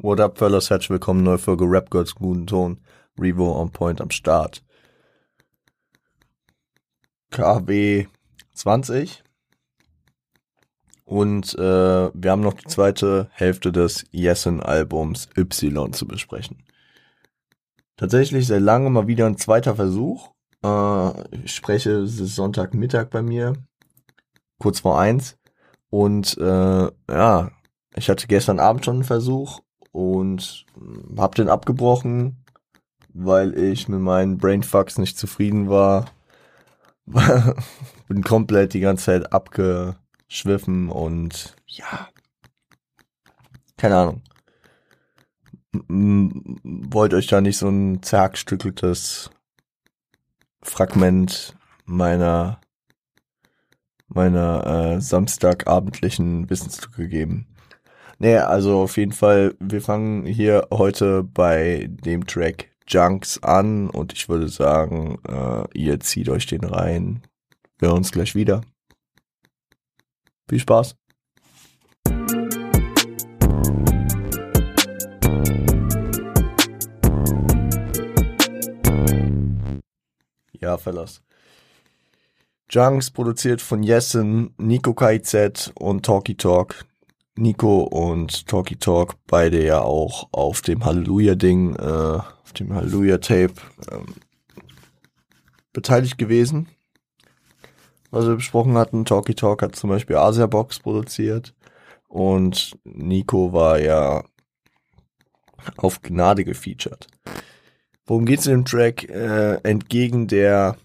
What up, fellas? Herzlich willkommen, neue Folge Rap Girls guten Ton. Revo on Point am Start. KW 20. Und äh, wir haben noch die zweite Hälfte des Yesin-Albums Y zu besprechen. Tatsächlich seit langem mal wieder ein zweiter Versuch. Äh, ich spreche, es ist Sonntagmittag bei mir, kurz vor eins. Und äh, ja, ich hatte gestern Abend schon einen Versuch und hab den abgebrochen, weil ich mit meinen Brainfucks nicht zufrieden war. Bin komplett die ganze Zeit abgeschwiffen und ja, keine Ahnung. Wollt euch da nicht so ein zerhackstückeltes Fragment meiner meiner äh, samstagabendlichen Wissenslücke geben. Nee, also auf jeden Fall, wir fangen hier heute bei dem Track Junks an und ich würde sagen, äh, ihr zieht euch den rein. Wir hören uns gleich wieder. Viel Spaß. Ja, Fellas. Junks produziert von Jessen, Nico KIZ und Talkie Talk. Nico und Talkie Talk, beide ja auch auf dem Halleluja-Ding, äh, auf dem Halleluja-Tape ähm, beteiligt gewesen. Was wir besprochen hatten, Talkie Talk hat zum Beispiel Asia Box produziert und Nico war ja auf Gnade gefeatured. Worum geht's in dem Track? Äh, entgegen der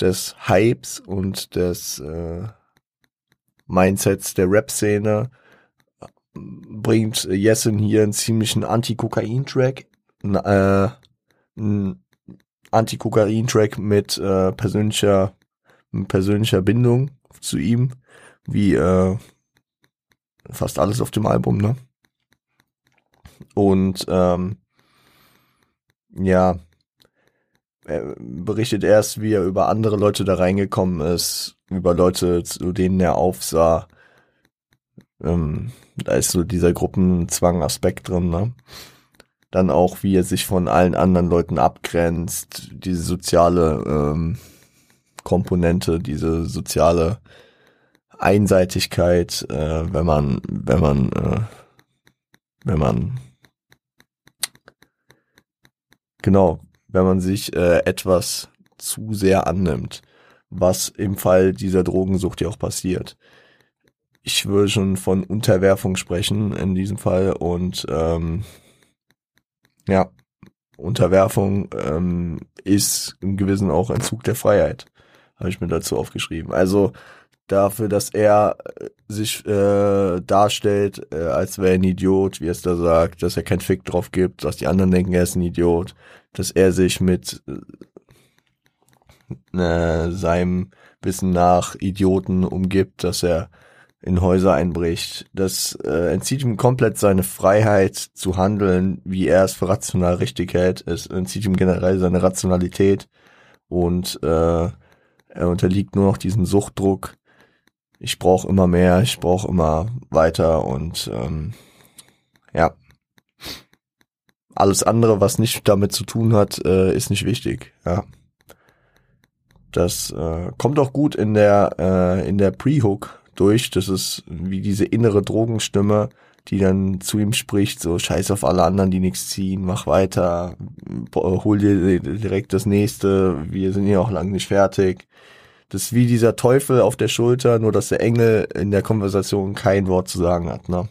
des Hypes und des äh, Mindsets der Rap-Szene bringt Jessen hier einen ziemlichen Anti-Kokain-Track. Äh, ein Anti-Kokain-Track mit äh, persönlicher, persönlicher Bindung zu ihm, wie äh, fast alles auf dem Album, ne? Und ähm, ja, er berichtet erst, wie er über andere Leute da reingekommen ist, über Leute, zu denen er aufsah. Ähm, da ist so dieser Gruppenzwang-Aspekt drin, ne? Dann auch, wie er sich von allen anderen Leuten abgrenzt, diese soziale ähm, Komponente, diese soziale Einseitigkeit, äh, wenn man, wenn man, äh, wenn man, genau, wenn man sich äh, etwas zu sehr annimmt, was im Fall dieser Drogensucht ja auch passiert. Ich würde schon von Unterwerfung sprechen in diesem Fall und ähm, ja, Unterwerfung ähm, ist im Gewissen auch Entzug der Freiheit, habe ich mir dazu aufgeschrieben. Also dafür, dass er äh, sich äh, darstellt, äh, als wäre er ein Idiot, wie er es da sagt, dass er keinen Fick drauf gibt, dass die anderen denken, er ist ein Idiot, dass er sich mit äh, seinem Wissen nach Idioten umgibt, dass er in Häuser einbricht. Das äh, entzieht ihm komplett seine Freiheit zu handeln, wie er es für rational richtig hält. Es entzieht ihm generell seine Rationalität und äh, er unterliegt nur noch diesem Suchtdruck. Ich brauche immer mehr, ich brauche immer weiter und ähm, ja, alles andere, was nicht damit zu tun hat, äh, ist nicht wichtig. Ja, das äh, kommt auch gut in der äh, in der Pre-Hook durch. Das ist wie diese innere Drogenstimme, die dann zu ihm spricht, so scheiß auf alle anderen, die nichts ziehen, mach weiter, hol dir direkt das nächste, wir sind ja auch lang nicht fertig. Das ist wie dieser Teufel auf der Schulter, nur dass der Engel in der Konversation kein Wort zu sagen hat, ne?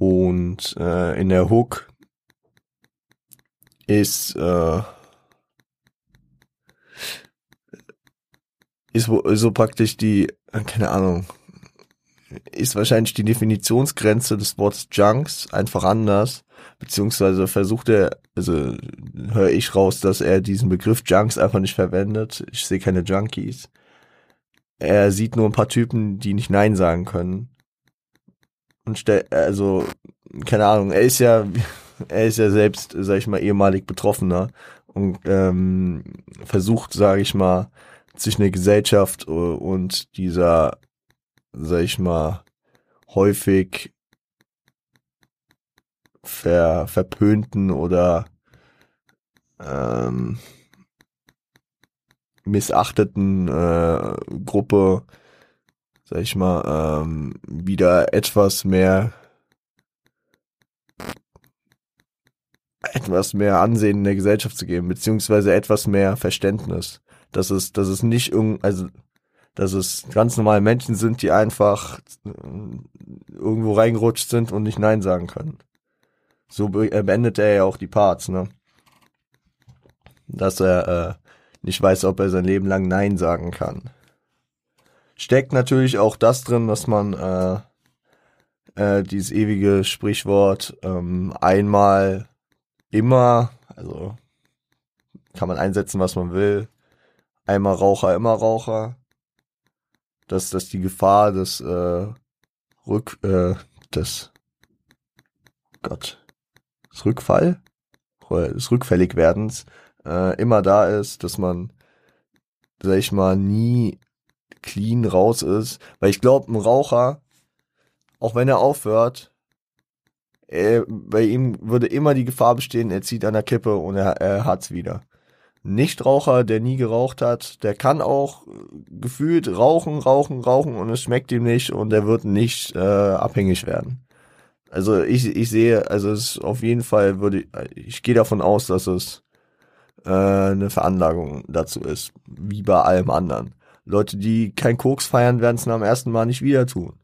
Und äh, in der Hook ist äh, ist so, praktisch die, keine Ahnung, ist wahrscheinlich die Definitionsgrenze des Wortes Junks einfach anders, beziehungsweise versucht er, also höre ich raus, dass er diesen Begriff Junks einfach nicht verwendet. Ich sehe keine Junkies. Er sieht nur ein paar Typen, die nicht Nein sagen können und stell, also, keine Ahnung, er ist ja, er ist ja selbst, sag ich mal, ehemalig Betroffener und ähm, versucht, sage ich mal, zwischen der Gesellschaft und dieser, sag ich mal, häufig ver, verpönten oder ähm, missachteten äh, Gruppe, sag ich mal, ähm, wieder etwas mehr etwas mehr Ansehen in der Gesellschaft zu geben, beziehungsweise etwas mehr Verständnis. Dass es, dass es nicht irgend, also, dass es ganz normale Menschen sind, die einfach äh, irgendwo reingerutscht sind und nicht Nein sagen können. So beendet er ja auch die Parts, ne? Dass er äh, nicht weiß, ob er sein Leben lang Nein sagen kann. Steckt natürlich auch das drin, dass man äh, äh, dieses ewige Sprichwort ähm, einmal immer, also kann man einsetzen, was man will. Einmal Raucher, immer Raucher. Dass, dass die Gefahr des äh, Rück, äh, des Gott, des Rückfall, des Rückfälligwerdens äh, immer da ist, dass man, sag ich mal, nie clean raus ist. Weil ich glaube, ein Raucher, auch wenn er aufhört, er, bei ihm würde immer die Gefahr bestehen, er zieht an der Kippe und er, er hat's wieder. Nichtraucher, der nie geraucht hat, der kann auch gefühlt rauchen, rauchen, rauchen und es schmeckt ihm nicht und er wird nicht äh, abhängig werden. Also ich, ich sehe, also es auf jeden Fall würde ich gehe davon aus, dass es äh, eine Veranlagung dazu ist, wie bei allem anderen. Leute, die kein Koks feiern, werden es am ersten Mal nicht wieder tun.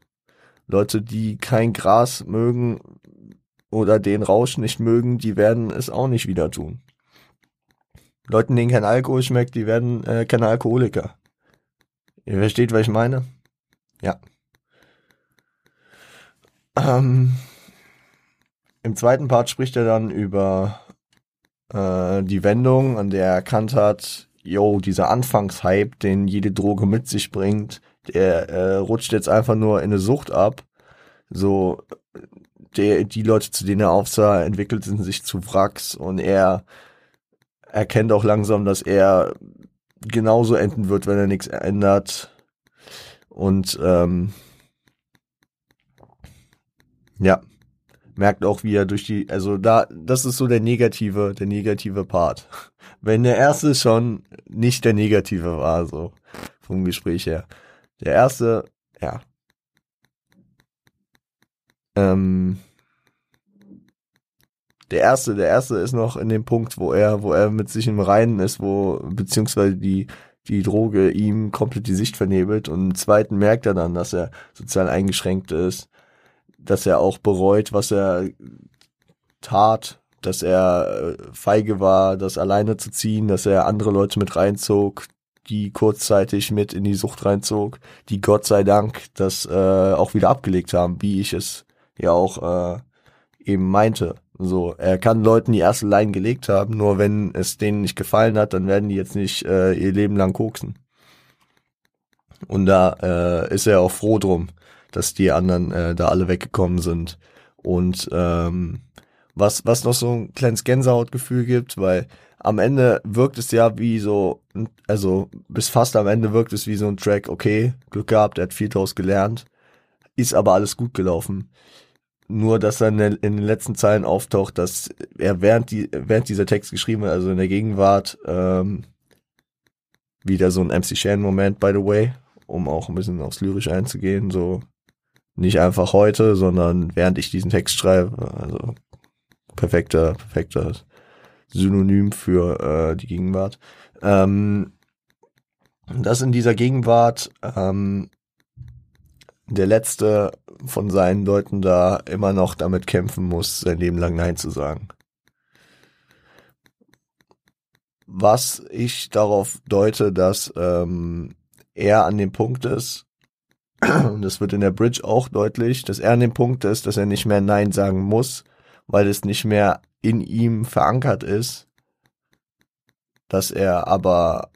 Leute, die kein Gras mögen oder den Rausch nicht mögen, die werden es auch nicht wieder tun. Leuten, denen kein Alkohol schmeckt, die werden äh, keine Alkoholiker. Ihr versteht, was ich meine? Ja. Ähm, Im zweiten Part spricht er dann über äh, die Wendung, an der er erkannt hat, yo, dieser Anfangshype, den jede Droge mit sich bringt, der äh, rutscht jetzt einfach nur in eine Sucht ab. So, der, die Leute, zu denen er aufsah, entwickelten sich zu Wracks und er erkennt auch langsam, dass er genauso enden wird, wenn er nichts ändert. Und ähm, ja, merkt auch, wie er durch die, also da, das ist so der negative, der negative Part. Wenn der erste schon nicht der negative war, so vom Gespräch her. Der erste, ja. Ähm, der erste, der erste ist noch in dem Punkt, wo er, wo er mit sich im Reinen ist, wo, beziehungsweise die, die Droge ihm komplett die Sicht vernebelt und im zweiten merkt er dann, dass er sozial eingeschränkt ist, dass er auch bereut, was er tat, dass er äh, feige war, das alleine zu ziehen, dass er andere Leute mit reinzog, die kurzzeitig mit in die Sucht reinzog, die Gott sei Dank das äh, auch wieder abgelegt haben, wie ich es ja auch äh, eben meinte. So, er kann Leuten die erste Line gelegt haben, nur wenn es denen nicht gefallen hat, dann werden die jetzt nicht äh, ihr Leben lang koksen. Und da äh, ist er auch froh drum, dass die anderen äh, da alle weggekommen sind. Und ähm, was, was noch so ein kleines Gänsehautgefühl gibt, weil am Ende wirkt es ja wie so, also bis fast am Ende wirkt es wie so ein Track, okay, Glück gehabt, er hat viel draus gelernt, ist aber alles gut gelaufen. Nur, dass dann in den letzten Zeilen auftaucht, dass er während, die, während dieser Text geschrieben hat, also in der Gegenwart, ähm, wieder so ein MC Shan-Moment, by the way, um auch ein bisschen aufs Lyrische einzugehen, so nicht einfach heute, sondern während ich diesen Text schreibe, also perfekter, perfekter Synonym für äh, die Gegenwart. Ähm, dass in dieser Gegenwart ähm, der letzte von seinen Leuten da immer noch damit kämpfen muss, sein Leben lang Nein zu sagen. Was ich darauf deute, dass ähm, er an dem Punkt ist, und das wird in der Bridge auch deutlich, dass er an dem Punkt ist, dass er nicht mehr Nein sagen muss, weil es nicht mehr in ihm verankert ist, dass er aber,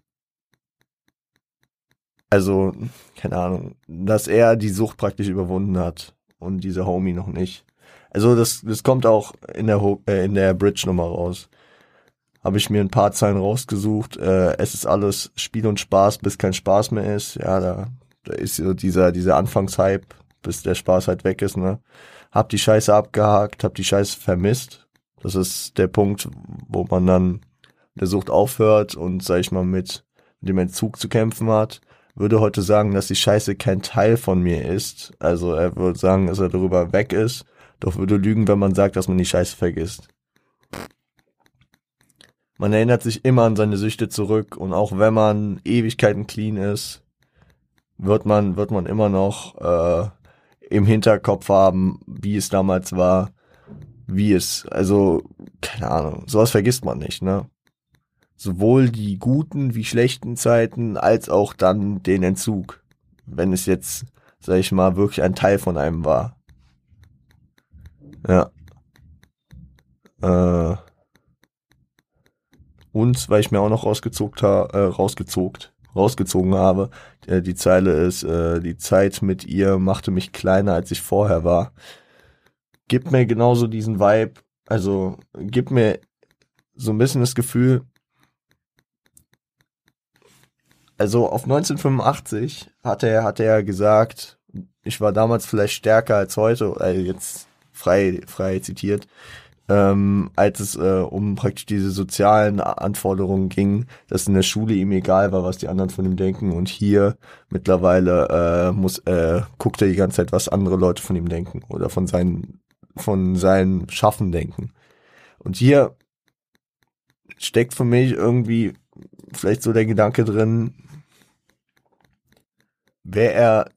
also, keine Ahnung, dass er die Sucht praktisch überwunden hat und diese Homie noch nicht. Also das, das kommt auch in der, äh, in der Bridge-Nummer raus. Habe ich mir ein paar Zeilen rausgesucht. Äh, es ist alles Spiel und Spaß, bis kein Spaß mehr ist. Ja, da, da ist so dieser, dieser Anfangshype, bis der Spaß halt weg ist, ne? Hab die Scheiße abgehakt, hab die Scheiße vermisst. Das ist der Punkt, wo man dann der Sucht aufhört und, sag ich mal, mit dem Entzug zu kämpfen hat. Würde heute sagen, dass die Scheiße kein Teil von mir ist. Also er würde sagen, dass er darüber weg ist. Doch würde lügen, wenn man sagt, dass man die Scheiße vergisst. Man erinnert sich immer an seine Süchte zurück und auch wenn man Ewigkeiten clean ist, wird man, wird man immer noch äh, im Hinterkopf haben, wie es damals war, wie es, also, keine Ahnung, sowas vergisst man nicht, ne? Sowohl die guten wie schlechten Zeiten, als auch dann den Entzug. Wenn es jetzt, sag ich mal, wirklich ein Teil von einem war. Ja. Äh. Und weil ich mir auch noch rausgezogen, äh, rausgezogen, rausgezogen habe, äh, die Zeile ist, äh, die Zeit mit ihr machte mich kleiner, als ich vorher war. Gibt mir genauso diesen Vibe, also gibt mir so ein bisschen das Gefühl, also auf 1985 hat er, hat er gesagt, ich war damals vielleicht stärker als heute, äh, jetzt frei, frei zitiert, ähm, als es äh, um praktisch diese sozialen Anforderungen ging, dass in der Schule ihm egal war, was die anderen von ihm denken und hier mittlerweile äh, muss äh, guckt er die ganze Zeit, was andere Leute von ihm denken oder von seinen von seinem Schaffen denken. Und hier steckt für mich irgendwie vielleicht so der Gedanke drin, wäre er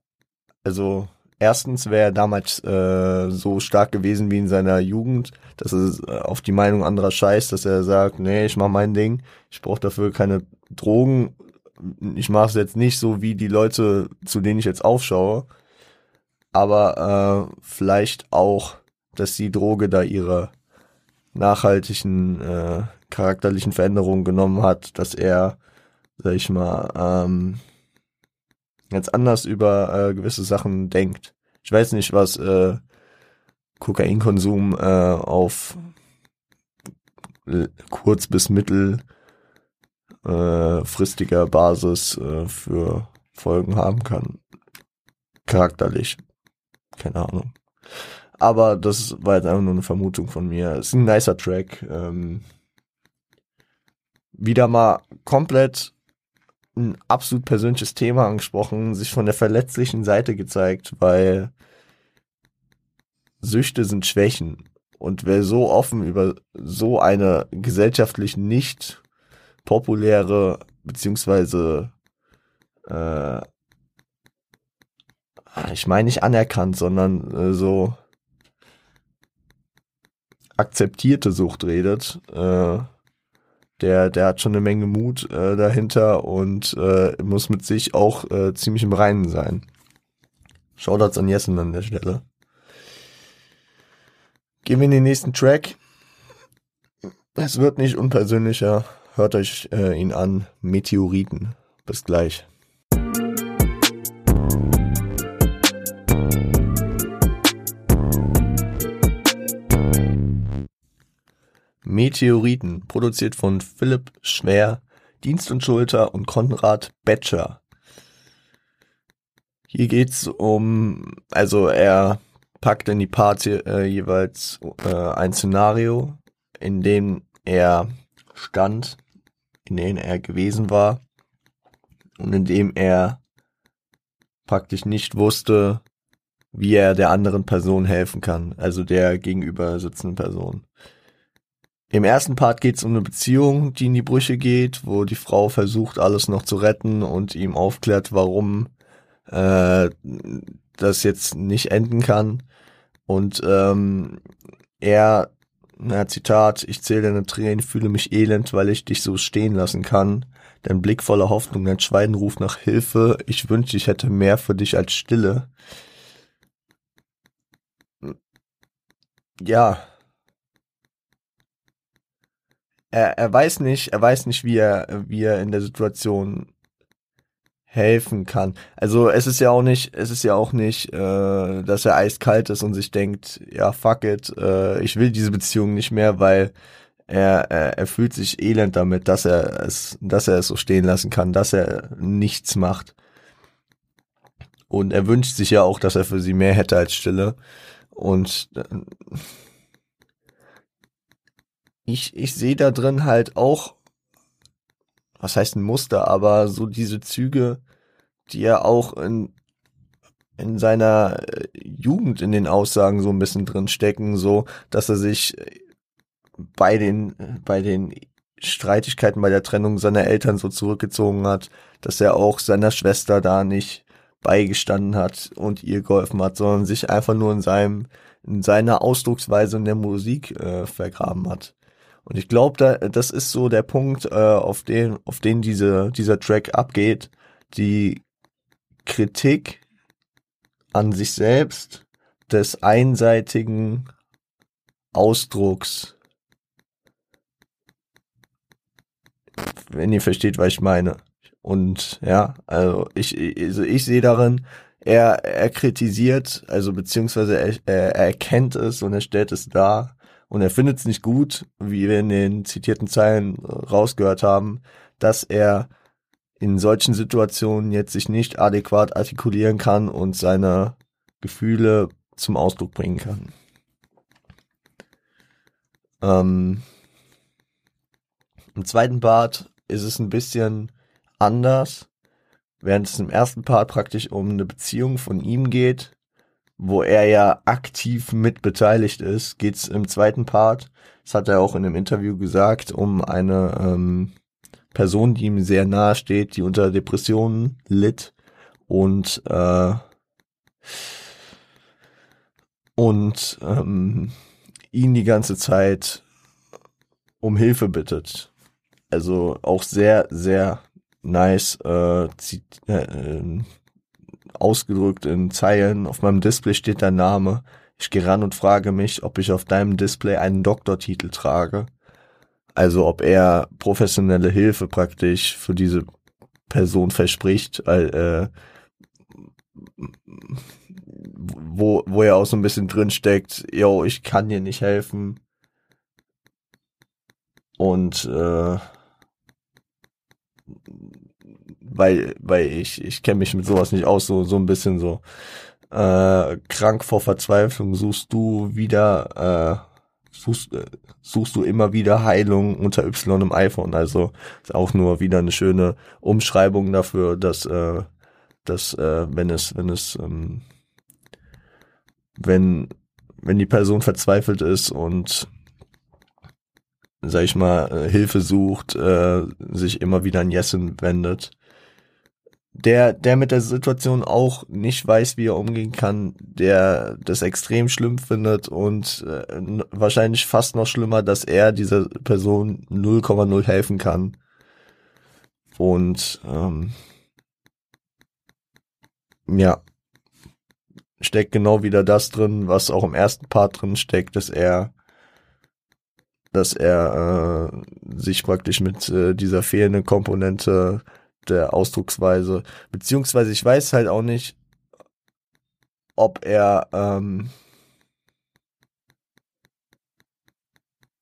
also erstens wäre er damals äh, so stark gewesen wie in seiner Jugend, dass er äh, auf die Meinung anderer scheißt, dass er sagt, nee, ich mach mein Ding, ich brauche dafür keine Drogen, ich mache es jetzt nicht so wie die Leute, zu denen ich jetzt aufschaue, aber äh, vielleicht auch, dass die Droge da ihre nachhaltigen äh, charakterlichen Veränderungen genommen hat, dass er, sag ich mal, ähm, ganz anders über äh, gewisse Sachen denkt. Ich weiß nicht, was äh, Kokainkonsum äh, auf kurz bis mittel äh, Basis äh, für Folgen haben kann. Charakterlich. Keine Ahnung. Aber das war jetzt einfach nur eine Vermutung von mir. Es ist ein nicer Track. Ähm, wieder mal komplett ein absolut persönliches Thema angesprochen, sich von der verletzlichen Seite gezeigt, weil Süchte sind Schwächen. Und wer so offen über so eine gesellschaftlich nicht populäre, beziehungsweise, äh, ich meine nicht anerkannt, sondern äh, so akzeptierte Sucht redet, äh, der, der hat schon eine Menge Mut äh, dahinter und äh, muss mit sich auch äh, ziemlich im Reinen sein. Shoutouts an Jessen an der Stelle. Gehen wir in den nächsten Track. Es wird nicht unpersönlicher. Hört euch äh, ihn an. Meteoriten. Bis gleich. Meteoriten, produziert von Philipp Schwer, Dienst und Schulter und Konrad Betscher. Hier geht's um, also er packt in die Parts äh, jeweils äh, ein Szenario, in dem er stand, in dem er gewesen war und in dem er praktisch nicht wusste, wie er der anderen Person helfen kann, also der gegenüber sitzenden Person. Im ersten Part geht es um eine Beziehung, die in die Brüche geht, wo die Frau versucht, alles noch zu retten und ihm aufklärt, warum äh, das jetzt nicht enden kann. Und ähm, er, na Zitat, ich zähle deine Tränen, fühle mich elend, weil ich dich so stehen lassen kann. Dein Blick voller Hoffnung, dein Schweigen ruft nach Hilfe. Ich wünschte, ich hätte mehr für dich als Stille. Ja, er, er weiß nicht, er weiß nicht, wie er, wie er in der Situation helfen kann. Also es ist ja auch nicht, es ist ja auch nicht, äh, dass er eiskalt ist und sich denkt, ja fuck it, äh, ich will diese Beziehung nicht mehr, weil er, er, er fühlt sich elend damit, dass er es, dass er es so stehen lassen kann, dass er nichts macht. Und er wünscht sich ja auch, dass er für sie mehr hätte als Stille. Und äh, ich, ich sehe da drin halt auch, was heißt ein Muster, aber so diese Züge, die er auch in, in seiner äh, Jugend in den Aussagen so ein bisschen drin stecken, so, dass er sich bei den, bei den Streitigkeiten bei der Trennung seiner Eltern so zurückgezogen hat, dass er auch seiner Schwester da nicht beigestanden hat und ihr geholfen hat, sondern sich einfach nur in seinem, in seiner Ausdrucksweise in der Musik äh, vergraben hat. Und ich glaube, da, das ist so der Punkt, äh, auf den, auf den diese, dieser Track abgeht. Die Kritik an sich selbst des einseitigen Ausdrucks. Wenn ihr versteht, was ich meine. Und ja, also ich, also ich sehe darin, er, er kritisiert, also beziehungsweise er, er erkennt es und er stellt es dar und er findet es nicht gut, wie wir in den zitierten Zeilen rausgehört haben, dass er in solchen Situationen jetzt sich nicht adäquat artikulieren kann und seine Gefühle zum Ausdruck bringen kann. Ähm, Im zweiten Part ist es ein bisschen anders, während es im ersten Part praktisch um eine Beziehung von ihm geht, wo er ja aktiv mit beteiligt ist, geht es im zweiten Part, das hat er auch in einem Interview gesagt, um eine ähm, Person, die ihm sehr nahe steht, die unter Depressionen litt und äh, und ähm, ihn die ganze Zeit um Hilfe bittet. Also auch sehr, sehr nice äh, äh, ausgedrückt in Zeilen. Auf meinem Display steht dein Name. Ich gehe ran und frage mich, ob ich auf deinem Display einen Doktortitel trage. Also ob er professionelle Hilfe praktisch für diese Person verspricht, äh, wo, wo er auch so ein bisschen drin steckt, yo, ich kann dir nicht helfen. Und äh, weil, weil ich, ich kenne mich mit sowas nicht aus, so, so ein bisschen so äh, krank vor Verzweiflung suchst du wieder, äh, suchst, äh, suchst du immer wieder Heilung unter Y im iPhone. Also ist auch nur wieder eine schöne Umschreibung dafür, dass, äh, dass äh, wenn es, wenn es, ähm, wenn, wenn die Person verzweifelt ist und sag ich mal, äh, Hilfe sucht, äh, sich immer wieder an Jessen wendet, der, der mit der Situation auch nicht weiß, wie er umgehen kann, der das extrem schlimm findet und äh, wahrscheinlich fast noch schlimmer, dass er dieser Person 0,0 helfen kann. Und ähm, ja, steckt genau wieder das drin, was auch im ersten Part drin steckt, dass er dass er äh, sich praktisch mit äh, dieser fehlenden Komponente der Ausdrucksweise. Beziehungsweise ich weiß halt auch nicht, ob er, ähm,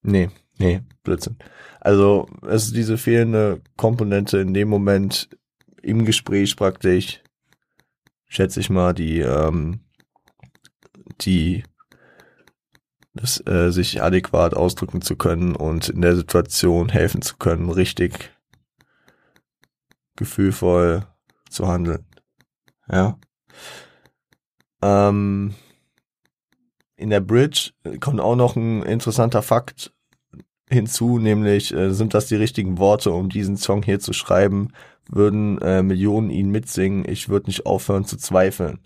nee, nee, Blödsinn. Also es ist diese fehlende Komponente in dem Moment im Gespräch praktisch, schätze ich mal, die, ähm, die das, äh, sich adäquat ausdrücken zu können und in der Situation helfen zu können, richtig gefühlvoll zu handeln. Ja. Ähm, in der Bridge kommt auch noch ein interessanter Fakt hinzu, nämlich äh, sind das die richtigen Worte, um diesen Song hier zu schreiben, würden äh, Millionen ihn mitsingen, ich würde nicht aufhören zu zweifeln.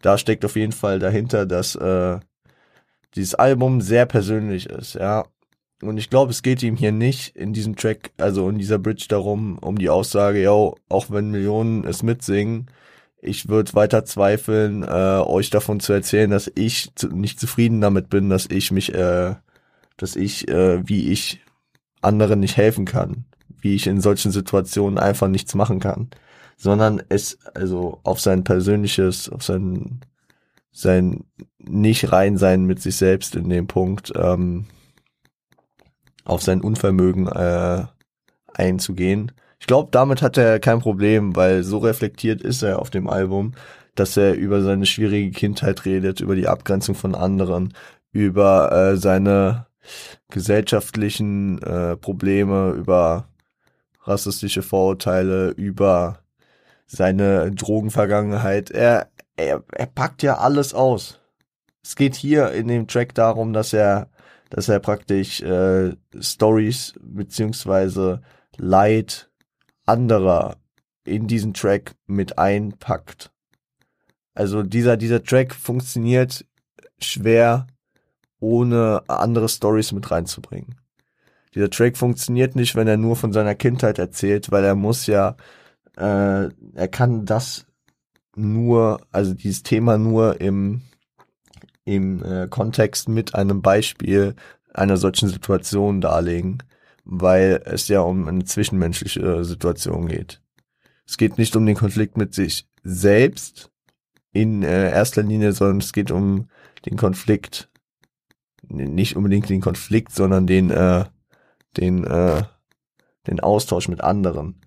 Da steckt auf jeden Fall dahinter, dass äh, dieses Album sehr persönlich ist, ja. Und ich glaube, es geht ihm hier nicht in diesem Track, also in dieser Bridge darum, um die Aussage, yo, auch wenn Millionen es mitsingen, ich würde weiter zweifeln, äh, euch davon zu erzählen, dass ich zu, nicht zufrieden damit bin, dass ich mich, äh, dass ich, äh, wie ich anderen nicht helfen kann, wie ich in solchen Situationen einfach nichts machen kann, sondern es, also auf sein persönliches, auf sein, sein nicht rein sein mit sich selbst in dem Punkt, ähm, auf sein Unvermögen äh, einzugehen. Ich glaube, damit hat er kein Problem, weil so reflektiert ist er auf dem Album, dass er über seine schwierige Kindheit redet, über die Abgrenzung von anderen, über äh, seine gesellschaftlichen äh, Probleme, über rassistische Vorurteile, über seine Drogenvergangenheit. Er, er, er packt ja alles aus. Es geht hier in dem Track darum, dass er, dass er praktisch äh, Stories beziehungsweise Leid anderer in diesen Track mit einpackt. Also dieser, dieser Track funktioniert schwer, ohne andere Stories mit reinzubringen. Dieser Track funktioniert nicht, wenn er nur von seiner Kindheit erzählt, weil er muss ja, äh, er kann das nur, also dieses Thema nur im, im äh, Kontext mit einem Beispiel einer solchen Situation darlegen, weil es ja um eine zwischenmenschliche Situation geht. Es geht nicht um den Konflikt mit sich selbst in äh, erster Linie, sondern es geht um den Konflikt, nicht unbedingt den Konflikt, sondern den, äh, den, äh, den Austausch mit anderen.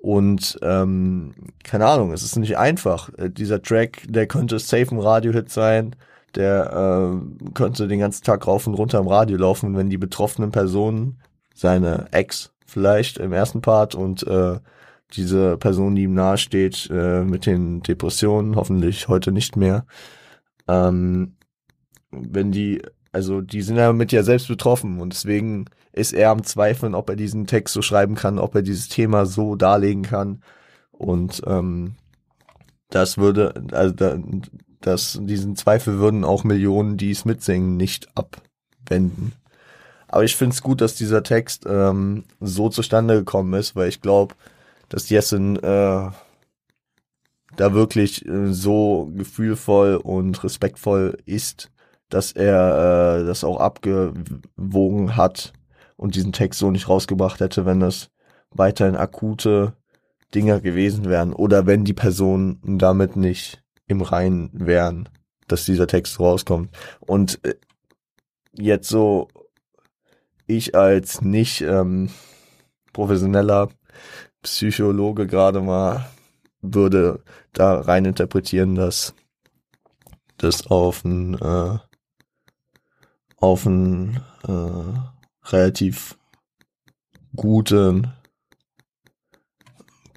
Und ähm, keine Ahnung, es ist nicht einfach. Äh, dieser Track, der könnte safe ein Radiohit sein, der äh, könnte den ganzen Tag rauf und runter im Radio laufen, wenn die betroffenen Personen, seine Ex vielleicht im ersten Part und äh, diese Person, die ihm nahesteht, äh, mit den Depressionen, hoffentlich heute nicht mehr, ähm, wenn die, also die sind ja mit ja selbst betroffen und deswegen ist er am Zweifeln, ob er diesen Text so schreiben kann, ob er dieses Thema so darlegen kann. Und ähm, das würde, also da, das, diesen Zweifel würden auch Millionen, die es mitsingen, nicht abwenden. Aber ich finde es gut, dass dieser Text ähm, so zustande gekommen ist, weil ich glaube, dass Jessen äh, da wirklich äh, so gefühlvoll und respektvoll ist, dass er äh, das auch abgewogen hat und diesen Text so nicht rausgebracht hätte, wenn das weiterhin akute Dinger gewesen wären oder wenn die Personen damit nicht im Reinen wären, dass dieser Text rauskommt. Und äh, jetzt so ich als nicht ähm, professioneller Psychologe gerade mal würde da rein interpretieren, dass das auf ein äh, auf einen äh, relativ guten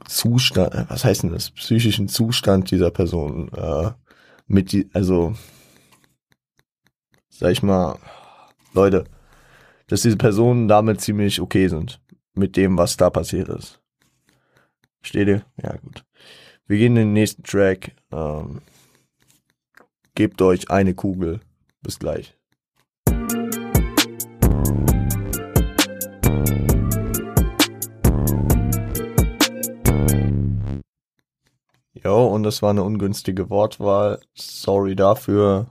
Zustand, äh, was heißt denn das, psychischen Zustand dieser Person äh, mit die, also sag ich mal, Leute, dass diese Personen damit ziemlich okay sind mit dem, was da passiert ist. Steht ihr? Ja, gut. Wir gehen in den nächsten Track. Ähm, gebt euch eine Kugel. Bis gleich. Jo, und das war eine ungünstige Wortwahl. Sorry dafür.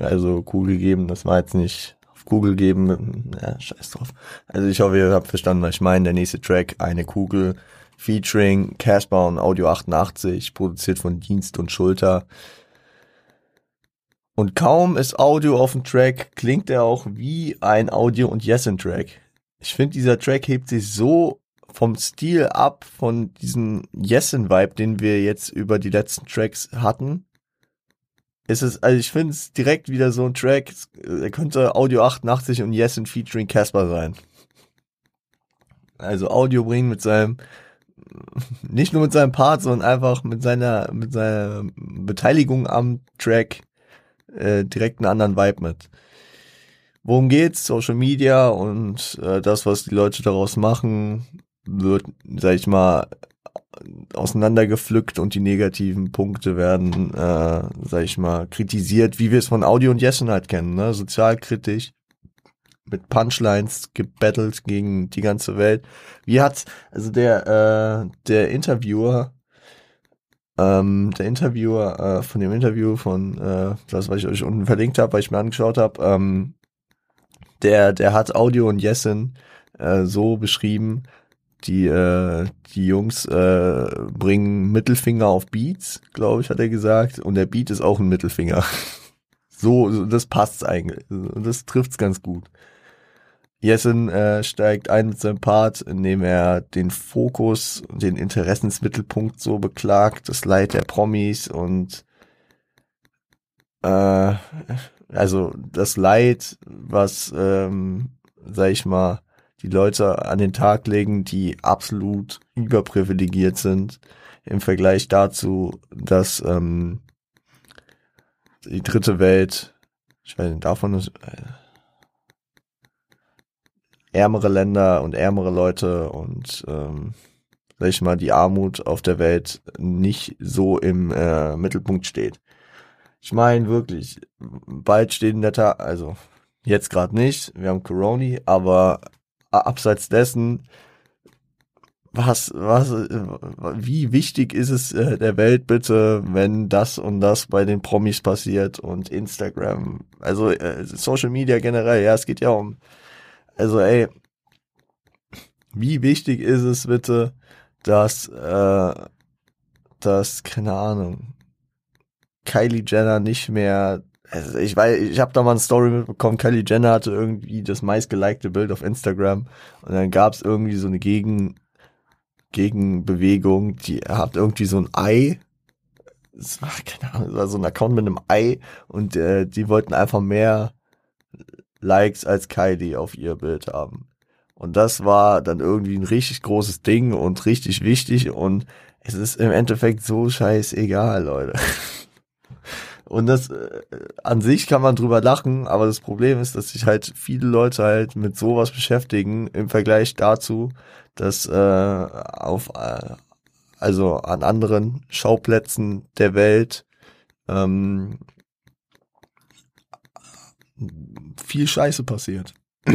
Also Kugel geben, das war jetzt nicht auf Kugel geben. Ja, scheiß drauf. Also ich hoffe, ihr habt verstanden, was ich meine. Der nächste Track, eine Kugel featuring Casper und Audio 88, produziert von Dienst und Schulter. Und kaum ist Audio auf dem Track, klingt er auch wie ein Audio- und Yesin-Track. Ich finde, dieser Track hebt sich so vom Stil ab, von diesem Yesin-Vibe, den wir jetzt über die letzten Tracks hatten. Es ist, also ich finde es direkt wieder so ein Track, er könnte Audio 88 und Yesin featuring Casper sein. Also Audio bringen mit seinem nicht nur mit seinem Part, sondern einfach mit seiner, mit seiner Beteiligung am Track äh, direkt einen anderen Vibe mit. Worum geht's? Social Media und äh, das, was die Leute daraus machen, wird, sag ich mal, auseinandergepflückt und die negativen Punkte werden, äh, sag ich mal, kritisiert, wie wir es von Audio und Jessen halt kennen, ne? Sozialkritisch, mit Punchlines gebettelt gegen die ganze Welt. Wie hat also der äh, der Interviewer ähm, der Interviewer äh, von dem Interview von äh, das was ich euch unten verlinkt habe, weil ich mir angeschaut habe, ähm, der der hat Audio und Jessen äh, so beschrieben, die äh, die Jungs äh, bringen Mittelfinger auf Beats, glaube ich, hat er gesagt, und der Beat ist auch ein Mittelfinger. so, das passt eigentlich, das trifft's ganz gut. Jessen äh, steigt ein mit seinem Part, indem er den Fokus und den Interessensmittelpunkt so beklagt, das Leid der Promis und äh, also das Leid, was, ähm, sag ich mal, die Leute an den Tag legen, die absolut überprivilegiert sind, im Vergleich dazu, dass ähm, die dritte Welt, ich weiß nicht, davon ist, äh, ärmere Länder und ärmere Leute und ähm, sag ich mal, die Armut auf der Welt nicht so im äh, Mittelpunkt steht. Ich meine wirklich, bald steht in der Tat, also jetzt gerade nicht, wir haben Corona, aber abseits dessen, was, was, wie wichtig ist es äh, der Welt bitte, wenn das und das bei den Promis passiert und Instagram, also äh, Social Media generell, ja, es geht ja um, also ey, wie wichtig ist es bitte, dass, äh, dass, keine Ahnung, Kylie Jenner nicht mehr also ich weiß, ich habe da mal eine Story mitbekommen, Kylie Jenner hatte irgendwie das meistgelikte Bild auf Instagram und dann gab es irgendwie so eine Gegen Gegenbewegung, die hat irgendwie so ein Ei, das war, keine Ahnung, das war so ein Account mit einem Ei und äh, die wollten einfach mehr Likes als Kylie auf ihr Bild haben. Und das war dann irgendwie ein richtig großes Ding und richtig wichtig und es ist im Endeffekt so scheißegal, Leute. Und das äh, an sich kann man drüber lachen, aber das Problem ist, dass sich halt viele Leute halt mit sowas beschäftigen im Vergleich dazu, dass äh, auf äh, also an anderen Schauplätzen der Welt ähm, viel Scheiße passiert.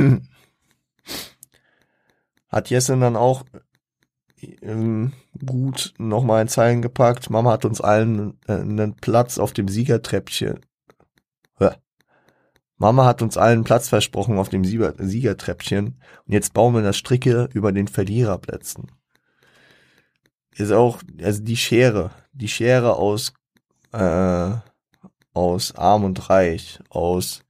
Hat Jessen dann auch ähm, gut nochmal in Zeilen gepackt. Mama hat uns allen äh, einen Platz auf dem Siegertreppchen. Mama hat uns allen Platz versprochen auf dem Sieger Siegertreppchen und jetzt bauen wir das Stricke über den Verliererplätzen. Ist auch, also die Schere, die Schere aus, äh, aus arm und reich, aus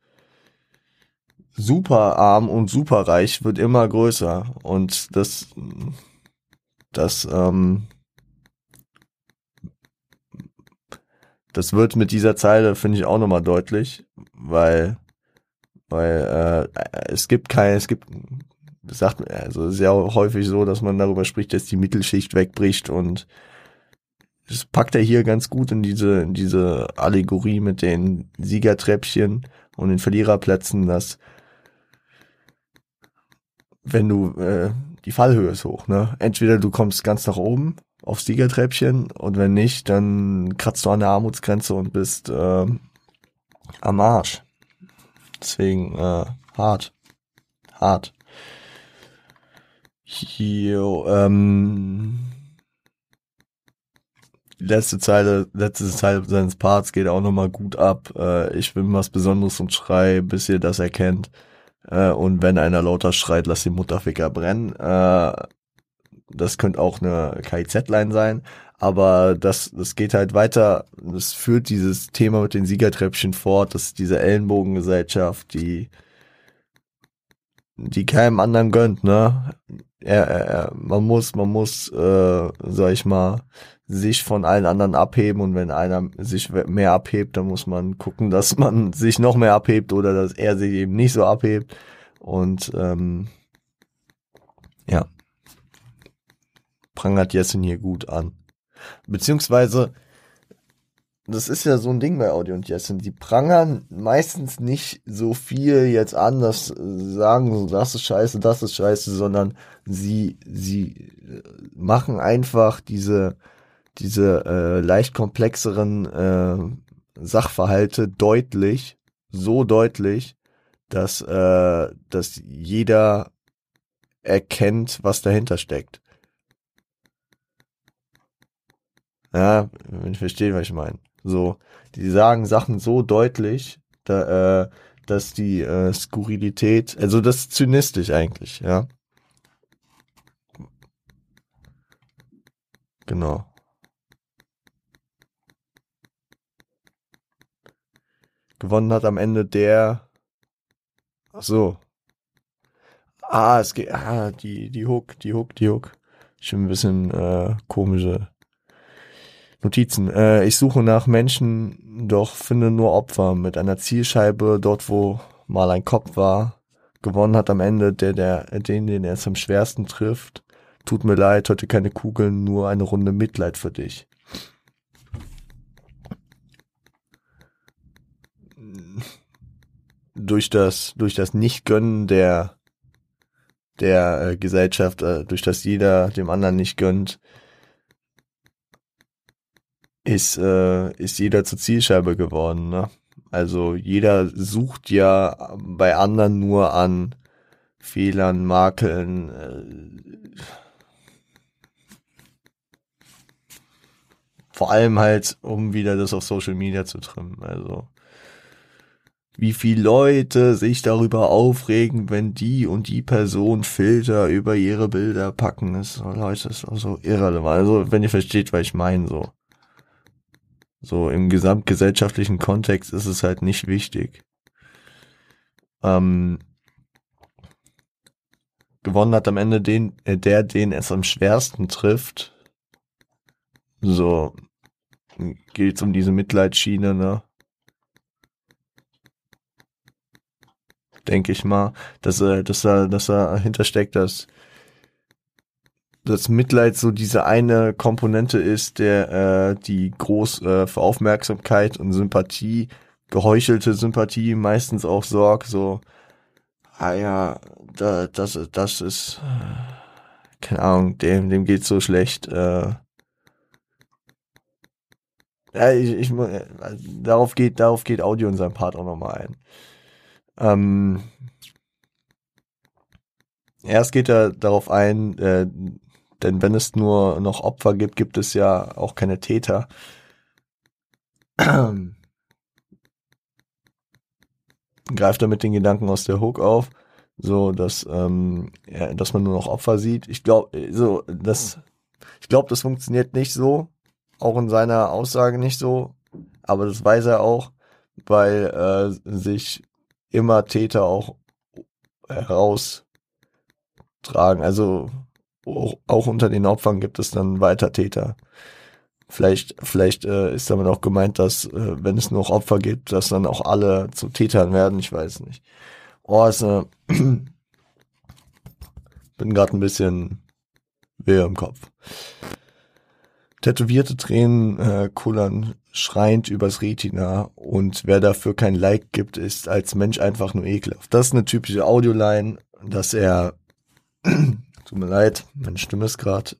super arm und super reich wird immer größer und das das, ähm, das wird mit dieser Zeile, finde ich, auch nochmal deutlich, weil, weil äh, es gibt kein, es gibt, sagt, also auch häufig so, dass man darüber spricht, dass die Mittelschicht wegbricht und das packt er hier ganz gut in diese, in diese Allegorie mit den Siegertreppchen und den Verliererplätzen, dass wenn du äh, die Fallhöhe ist hoch, ne? Entweder du kommst ganz nach oben aufs Siegertreppchen und wenn nicht, dann kratzt du an der Armutsgrenze und bist äh, am Arsch. Deswegen äh, hart. Hart. Hier, ähm, letzte Zeile, letzte Zeile seines Parts geht auch nochmal gut ab. Äh, ich bin was Besonderes und schrei, bis ihr das erkennt. Äh, und wenn einer lauter schreit, lass den Mutterficker brennen. Äh, das könnte auch eine KIZ-Line sein. Aber das, das geht halt weiter. Das führt dieses Thema mit den Siegertreppchen fort. Das ist diese Ellenbogengesellschaft, die, die keinem anderen gönnt, ne? Er, er, er, man muss, man muss, äh, sag ich mal, sich von allen anderen abheben und wenn einer sich mehr abhebt, dann muss man gucken, dass man sich noch mehr abhebt oder dass er sich eben nicht so abhebt. Und ähm, ja, prangert Jessen hier gut an. Beziehungsweise, das ist ja so ein Ding bei Audio und Jessen, die prangern meistens nicht so viel jetzt an, dass sagen, so, das ist scheiße, das ist scheiße, sondern sie, sie machen einfach diese diese äh, leicht komplexeren äh, Sachverhalte deutlich, so deutlich, dass, äh, dass jeder erkennt, was dahinter steckt. Ja, wenn ich verstehe, was ich meine. So, die sagen Sachen so deutlich, da, äh, dass die äh, Skurrilität, also das ist zynistisch eigentlich, ja. Genau. Gewonnen hat am Ende der. Ach so. Ah, es geht. Ah, die, die Hook, die Hook, die Hook. Schon ein bisschen äh, komische. Notizen. Äh, ich suche nach Menschen, doch finde nur Opfer mit einer Zielscheibe dort, wo mal ein Kopf war. Gewonnen hat am Ende der, der, den, den er es am schwersten trifft. Tut mir leid, heute keine Kugeln, nur eine Runde Mitleid für dich. Durch das, durch das Nicht-Gönnen der, der äh, Gesellschaft, äh, durch das jeder dem anderen nicht gönnt, ist, äh, ist jeder zur Zielscheibe geworden. Ne? Also jeder sucht ja bei anderen nur an Fehlern, Makeln. Äh, vor allem halt, um wieder das auf Social Media zu trimmen. Also wie viele Leute sich darüber aufregen, wenn die und die Person Filter über ihre Bilder packen. Das, Leute, ist auch so irrelevant. Also, wenn ihr versteht, was ich meine, so. So im gesamtgesellschaftlichen Kontext ist es halt nicht wichtig. Ähm, gewonnen hat am Ende den, äh, der, den es am schwersten trifft. So geht's um diese Mitleidsschiene, ne? Denke ich mal, dass er, dass er, dass er hintersteckt, dass das Mitleid so diese eine Komponente ist, der äh, die groß äh, für Aufmerksamkeit und Sympathie, geheuchelte Sympathie meistens auch sorgt, so, ah ja, da, das, das ist, keine Ahnung, dem, dem geht's so schlecht, äh, ja, ich, ich, äh, darauf geht, darauf geht Audio in seinem Part auch nochmal ein. Ähm, erst geht er darauf ein, äh, denn wenn es nur noch Opfer gibt, gibt es ja auch keine Täter. Greift damit den Gedanken aus der Hook auf, so dass, ähm, ja, dass man nur noch Opfer sieht. Ich glaube, so das, ich glaube, das funktioniert nicht so, auch in seiner Aussage nicht so, aber das weiß er auch, weil äh, sich immer Täter auch heraustragen. Also auch unter den Opfern gibt es dann weiter Täter. Vielleicht, vielleicht äh, ist damit auch gemeint, dass äh, wenn es noch Opfer gibt, dass dann auch alle zu Tätern werden. Ich weiß nicht. Oh, ist, äh, bin gerade ein bisschen weh im Kopf. Tätowierte Tränen äh, kullern schreiend übers Retina und wer dafür kein Like gibt, ist als Mensch einfach nur ekelhaft. Das ist eine typische Audioline, dass er Tut mir leid, meine Stimme ist gerade.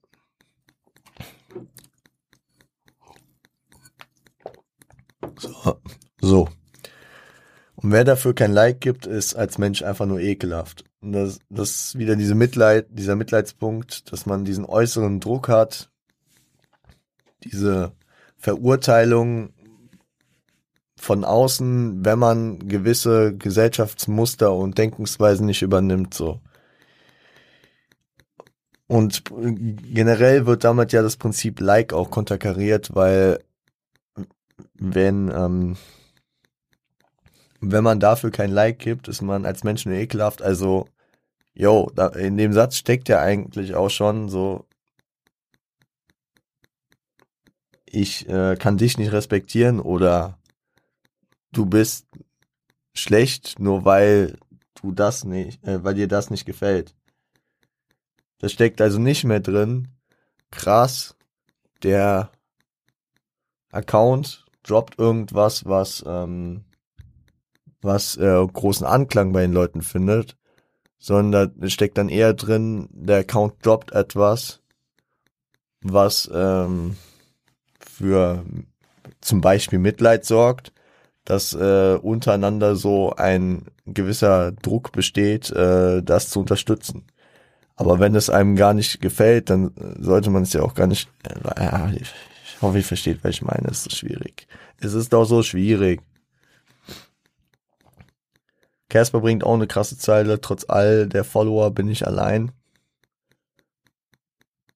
So. so. Und wer dafür kein Like gibt, ist als Mensch einfach nur ekelhaft. Und das, das ist wieder diese Mitleid, dieser Mitleidspunkt, dass man diesen äußeren Druck hat, diese Verurteilung von außen, wenn man gewisse Gesellschaftsmuster und Denkensweisen nicht übernimmt, so. Und generell wird damit ja das Prinzip Like auch konterkariert, weil wenn, ähm, wenn man dafür kein Like gibt, ist man als Mensch nur ekelhaft. Also, yo, da, in dem Satz steckt ja eigentlich auch schon so, ich äh, kann dich nicht respektieren oder du bist schlecht, nur weil du das nicht, äh, weil dir das nicht gefällt. Das steckt also nicht mehr drin. Krass, der Account droppt irgendwas, was, ähm, was äh, großen Anklang bei den Leuten findet, sondern es steckt dann eher drin, der Account droppt etwas, was ähm, für zum Beispiel Mitleid sorgt, dass äh, untereinander so ein gewisser Druck besteht, äh, das zu unterstützen. Aber wenn es einem gar nicht gefällt, dann sollte man es ja auch gar nicht. Äh, ja, ich hoffe, ihr versteht, was ich meine. Es ist schwierig. Es ist doch so schwierig. Casper bringt auch eine krasse Zeile. Trotz all der Follower bin ich allein.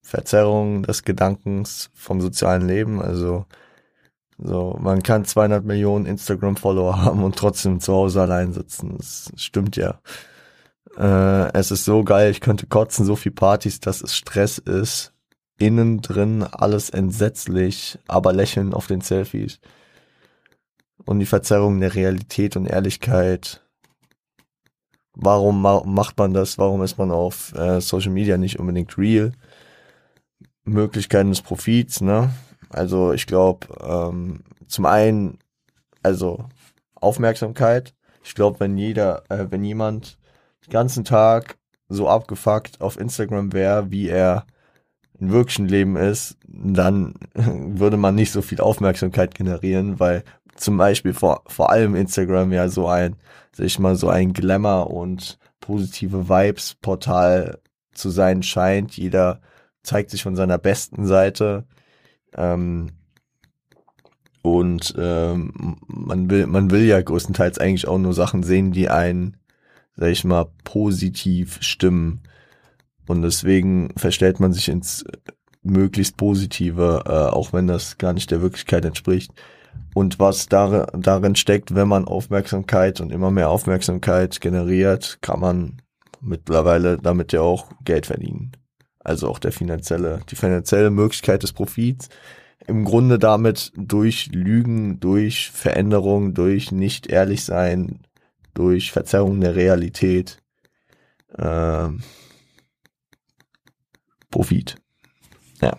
Verzerrung des Gedankens vom sozialen Leben. Also, so, man kann 200 Millionen Instagram-Follower haben und trotzdem zu Hause allein sitzen. Das stimmt ja. Äh, es ist so geil, ich könnte kotzen, so viel Partys, dass es Stress ist. innen drin alles entsetzlich, aber lächeln auf den Selfies. Und die Verzerrung der Realität und Ehrlichkeit. Warum ma macht man das? Warum ist man auf äh, Social Media nicht unbedingt real? Möglichkeiten des Profits, ne? Also ich glaube, ähm, zum einen, also Aufmerksamkeit. Ich glaube, wenn jeder, äh, wenn jemand den ganzen Tag so abgefuckt auf Instagram wäre, wie er im wirklichen Leben ist, dann würde man nicht so viel Aufmerksamkeit generieren, weil zum Beispiel vor, vor allem Instagram ja so ein, sag ich mal, so ein Glamour und positive Vibes Portal zu sein scheint. Jeder zeigt sich von seiner besten Seite. Ähm, und ähm, man will, man will ja größtenteils eigentlich auch nur Sachen sehen, die einen, sag ich mal, positiv stimmen. Und deswegen verstellt man sich ins möglichst Positive, äh, auch wenn das gar nicht der Wirklichkeit entspricht. Und was dar darin steckt, wenn man Aufmerksamkeit und immer mehr Aufmerksamkeit generiert, kann man mittlerweile damit ja auch Geld verdienen. Also auch der finanzielle, die finanzielle Möglichkeit des Profits. Im Grunde damit durch Lügen, durch Veränderung, durch nicht ehrlich sein, durch Verzerrung der Realität. Äh, Profit. Ja.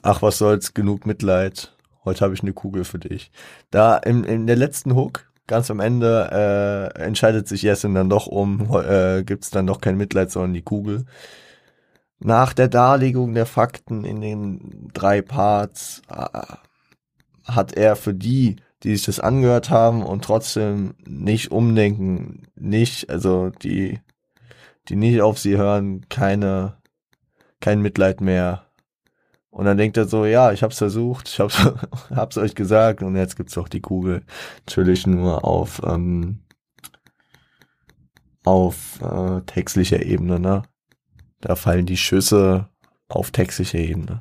Ach, was soll's, genug Mitleid. Heute habe ich eine Kugel für dich. Da in, in der letzten Hook, ganz am Ende, äh, entscheidet sich Jessin dann doch um, äh, gibt's dann doch kein Mitleid, sondern die Kugel. Nach der Darlegung der Fakten in den drei Parts äh, hat er für die, die sich das angehört haben und trotzdem nicht umdenken, nicht, also die die nicht auf sie hören, keine, kein Mitleid mehr. Und dann denkt er so, ja, ich hab's versucht, ich hab's, hab's euch gesagt und jetzt gibt's doch die Kugel. Natürlich nur auf, ähm, auf äh, textlicher Ebene, ne? Da fallen die Schüsse auf textlicher Ebene.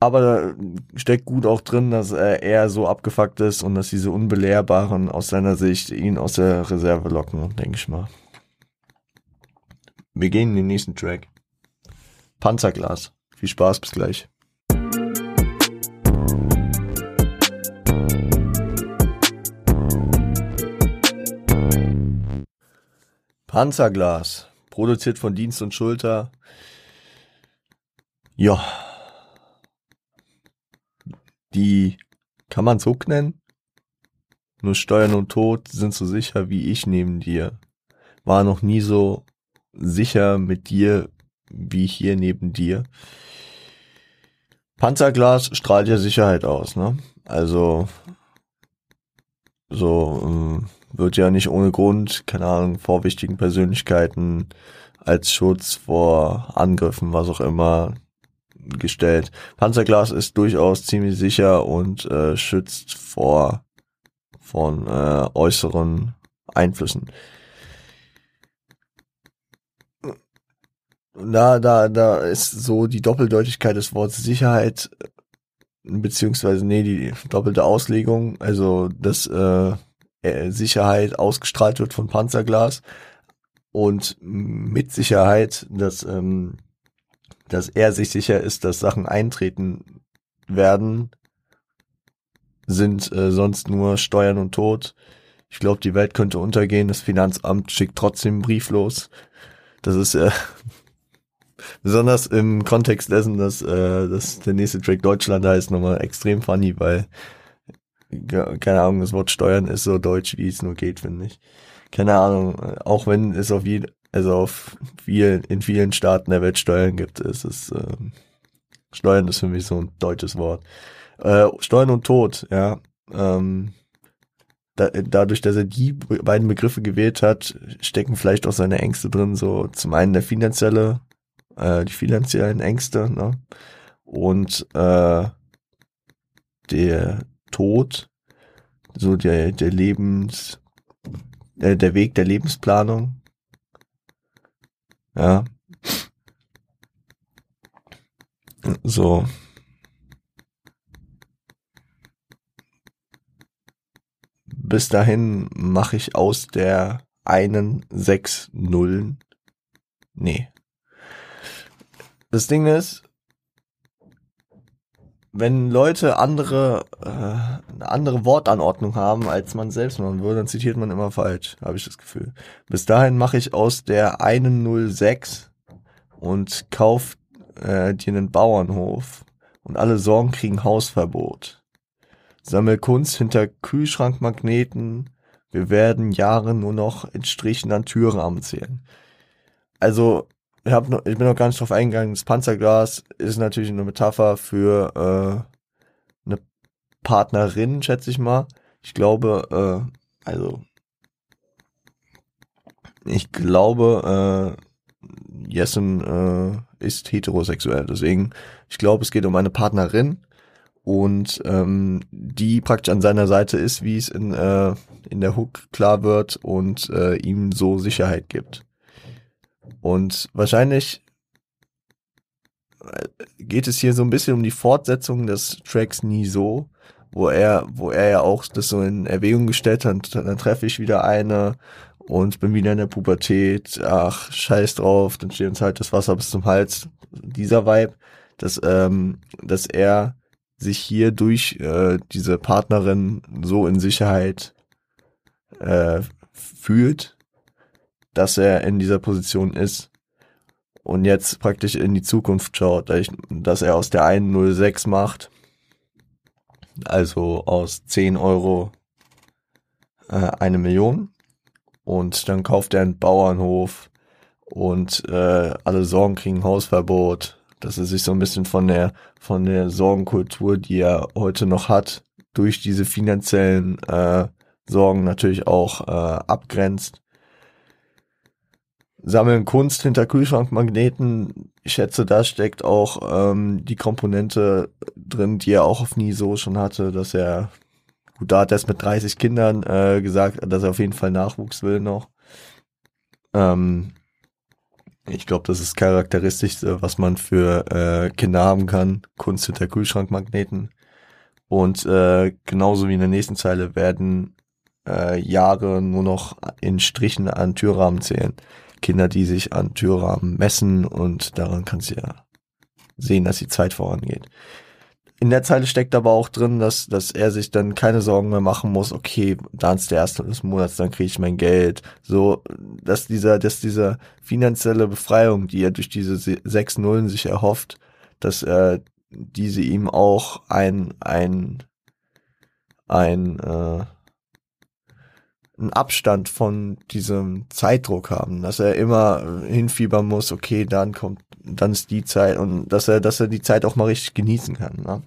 Aber da steckt gut auch drin, dass er so abgefuckt ist und dass diese Unbelehrbaren aus seiner Sicht ihn aus der Reserve locken, denke ich mal. Wir gehen in den nächsten Track. Panzerglas. Viel Spaß, bis gleich. Panzerglas. Produziert von Dienst und Schulter. Ja, die kann man so nennen? Nur Steuern und Tod sind so sicher wie ich neben dir. War noch nie so sicher mit dir wie hier neben dir. Panzerglas strahlt ja Sicherheit aus, ne? Also so ähm, wird ja nicht ohne Grund, keine Ahnung, vor wichtigen Persönlichkeiten als Schutz vor Angriffen, was auch immer, gestellt. Panzerglas ist durchaus ziemlich sicher und äh, schützt vor von äh, äußeren Einflüssen. Da, da, da ist so die Doppeldeutigkeit des Wortes Sicherheit, beziehungsweise, nee, die doppelte Auslegung, also, dass äh, äh Sicherheit ausgestrahlt wird von Panzerglas und mit Sicherheit, dass ähm, dass er sich sicher ist, dass Sachen eintreten werden, sind äh, sonst nur Steuern und Tod. Ich glaube, die Welt könnte untergehen. Das Finanzamt schickt trotzdem einen Brief los. Das ist äh, besonders im Kontext dessen, dass, äh, dass der nächste Track Deutschland heißt, nochmal extrem funny, weil keine Ahnung, das Wort Steuern ist so deutsch, wie es nur geht, finde ich. Keine Ahnung, auch wenn es auf jeden also auf vielen, in vielen Staaten der Welt Steuern gibt, ist es, äh, Steuern ist für mich so ein deutsches Wort. Äh, Steuern und Tod, ja. Ähm, da, dadurch, dass er die beiden Begriffe gewählt hat, stecken vielleicht auch seine Ängste drin, so zum einen der finanzielle, äh, die finanziellen Ängste, ne? Und äh, der Tod, so der, der Lebens, äh, der Weg der Lebensplanung, ja. So. Bis dahin mache ich aus der einen sechs Nullen Nee. Das Ding ist, wenn Leute andere äh, eine andere Wortanordnung haben, als man selbst machen würde, dann zitiert man immer falsch, habe ich das Gefühl. Bis dahin mache ich aus der einen 06 und kauf äh, dir einen Bauernhof und alle Sorgen kriegen Hausverbot. Sammel Kunst hinter Kühlschrankmagneten. Wir werden Jahre nur noch in Strichen an Türrahmen zählen. Also ich, hab noch, ich bin noch gar nicht drauf eingegangen. Das Panzerglas ist natürlich eine Metapher für äh, eine Partnerin, schätze ich mal. Ich glaube, äh, also ich glaube, äh, Jessen äh, ist heterosexuell. Deswegen, ich glaube, es geht um eine Partnerin und ähm, die praktisch an seiner Seite ist, wie es in, äh, in der Hook klar wird und äh, ihm so Sicherheit gibt. Und wahrscheinlich äh, geht es hier so ein bisschen um die Fortsetzung des Tracks Nie so, wo er, wo er ja auch das so in Erwägung gestellt hat, dann treffe ich wieder eine und bin wieder in der Pubertät, ach, scheiß drauf, dann steht uns halt das Wasser bis zum Hals. Dieser Vibe, dass, ähm, dass er sich hier durch äh, diese Partnerin so in Sicherheit äh, fühlt, dass er in dieser Position ist und jetzt praktisch in die Zukunft schaut, dass er aus der 106 macht, also aus 10 Euro äh, eine Million. Und dann kauft er einen Bauernhof und äh, alle Sorgen kriegen Hausverbot, dass er sich so ein bisschen von der von der Sorgenkultur, die er heute noch hat, durch diese finanziellen äh, Sorgen natürlich auch äh, abgrenzt sammeln Kunst hinter Kühlschrankmagneten. Ich schätze, da steckt auch ähm, die Komponente drin, die er auch auf nie so schon hatte, dass er, gut, da hat er es mit 30 Kindern äh, gesagt, dass er auf jeden Fall Nachwuchs will noch. Ähm, ich glaube, das ist das Charakteristischste, was man für äh, Kinder haben kann. Kunst hinter Kühlschrankmagneten. Und äh, genauso wie in der nächsten Zeile werden äh, Jahre nur noch in Strichen an Türrahmen zählen. Kinder, die sich an Türrahmen messen und daran kannst du ja sehen, dass die Zeit vorangeht. In der Zeile steckt aber auch drin, dass, dass er sich dann keine Sorgen mehr machen muss, okay, da ist der erste des Monats, dann kriege ich mein Geld. So, dass dieser, dass diese finanzielle Befreiung, die er durch diese sechs Nullen sich erhofft, dass er diese ihm auch ein, ein, ein, äh, einen Abstand von diesem Zeitdruck haben, dass er immer hinfiebern muss, okay, dann kommt, dann ist die Zeit und dass er, dass er die Zeit auch mal richtig genießen kann. Ne?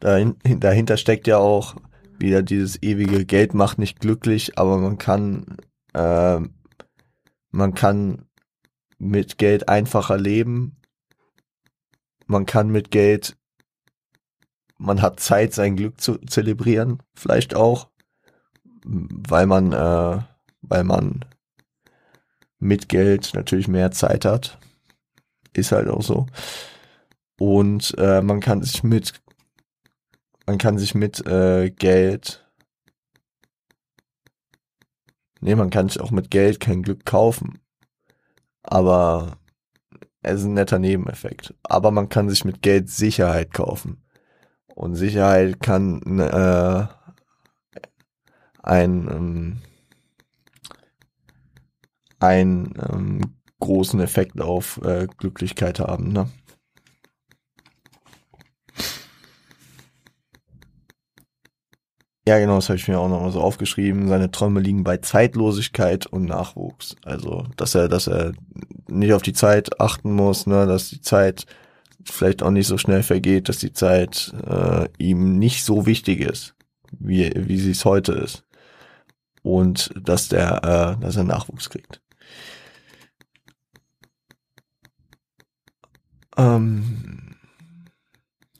Dahin, dahinter steckt ja auch wieder dieses ewige Geld macht nicht glücklich, aber man kann, äh, man kann mit Geld einfacher leben. Man kann mit Geld man hat Zeit, sein Glück zu zelebrieren, vielleicht auch, weil man, äh, weil man mit Geld natürlich mehr Zeit hat. Ist halt auch so. Und äh, man kann sich mit, man kann sich mit äh, Geld, nee, man kann sich auch mit Geld kein Glück kaufen. Aber es ist ein netter Nebeneffekt. Aber man kann sich mit Geld Sicherheit kaufen. Und Sicherheit kann äh, ein ähm, einen ähm, großen Effekt auf äh, Glücklichkeit haben. Ne? Ja, genau, das habe ich mir auch noch mal so aufgeschrieben. Seine Träume liegen bei Zeitlosigkeit und Nachwuchs. Also, dass er, dass er nicht auf die Zeit achten muss, ne, dass die Zeit vielleicht auch nicht so schnell vergeht, dass die Zeit äh, ihm nicht so wichtig ist, wie, wie sie es heute ist. Und dass der, äh, dass er Nachwuchs kriegt. Ähm,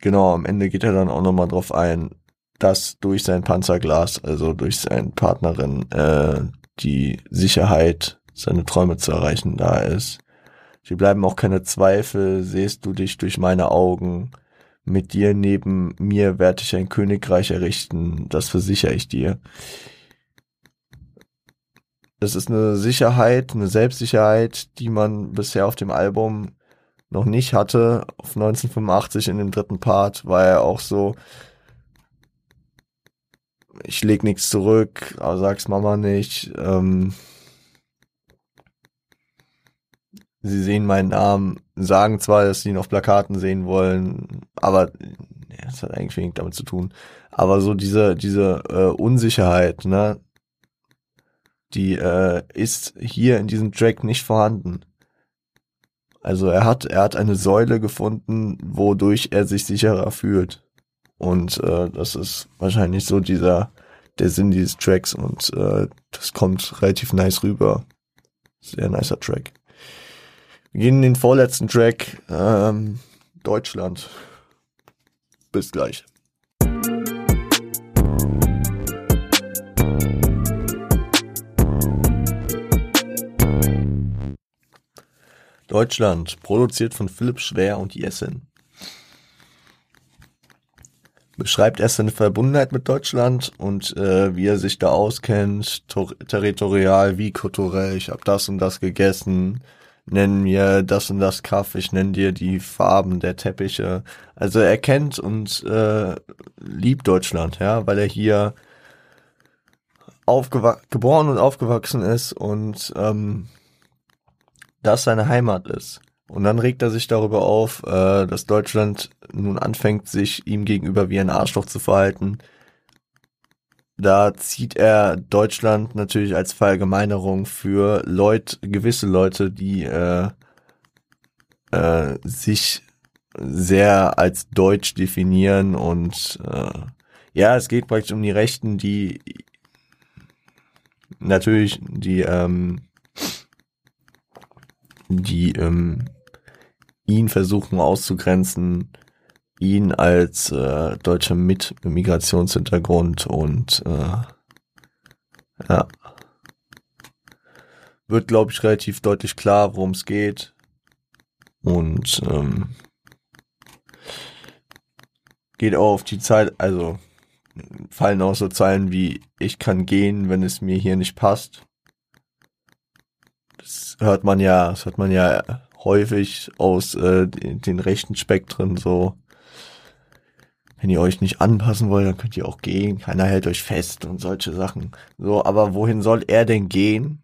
genau, am Ende geht er dann auch nochmal drauf ein, dass durch sein Panzerglas, also durch seine Partnerin, äh, die Sicherheit, seine Träume zu erreichen, da ist. Sie bleiben auch keine Zweifel, sehst du dich durch meine Augen. Mit dir neben mir werde ich ein Königreich errichten, das versichere ich dir. das ist eine Sicherheit, eine Selbstsicherheit, die man bisher auf dem Album noch nicht hatte. Auf 1985 in dem dritten Part war er auch so, ich leg nichts zurück, aber sag's Mama nicht. Ähm, sie sehen meinen Namen, sagen zwar, dass sie ihn auf Plakaten sehen wollen, aber ja, das hat eigentlich wenig damit zu tun. Aber so diese, diese äh, Unsicherheit, ne, die äh, ist hier in diesem Track nicht vorhanden. Also er hat, er hat eine Säule gefunden, wodurch er sich sicherer fühlt. Und äh, das ist wahrscheinlich so dieser, der Sinn dieses Tracks und äh, das kommt relativ nice rüber. Sehr nicer Track. Gehen in den vorletzten Track, ähm, Deutschland. Bis gleich. Deutschland, produziert von Philipp Schwer und Jessen. Beschreibt erst seine Verbundenheit mit Deutschland und äh, wie er sich da auskennt, territorial wie kulturell. Ich habe das und das gegessen, nenn mir das und das Kaff, ich nenn dir die Farben der Teppiche. Also er kennt und äh, liebt Deutschland, ja, weil er hier geboren und aufgewachsen ist und ähm, das seine Heimat ist. Und dann regt er sich darüber auf, äh, dass Deutschland nun anfängt, sich ihm gegenüber wie ein Arschloch zu verhalten. Da zieht er Deutschland natürlich als Verallgemeinerung für Leute, gewisse Leute, die äh, äh, sich sehr als deutsch definieren und äh, ja, es geht praktisch um die Rechten, die natürlich die ähm, die ähm, ihn versuchen auszugrenzen, ihn als äh, Deutscher mit Migrationshintergrund und äh, ja, wird, glaube ich, relativ deutlich klar, worum es geht. Und ähm, geht auch auf die Zeit, also fallen auch so Zeilen wie ich kann gehen, wenn es mir hier nicht passt hört man ja, das hört man ja häufig aus äh, den rechten Spektren so. Wenn ihr euch nicht anpassen wollt, dann könnt ihr auch gehen. Keiner hält euch fest und solche Sachen. So, aber wohin soll er denn gehen?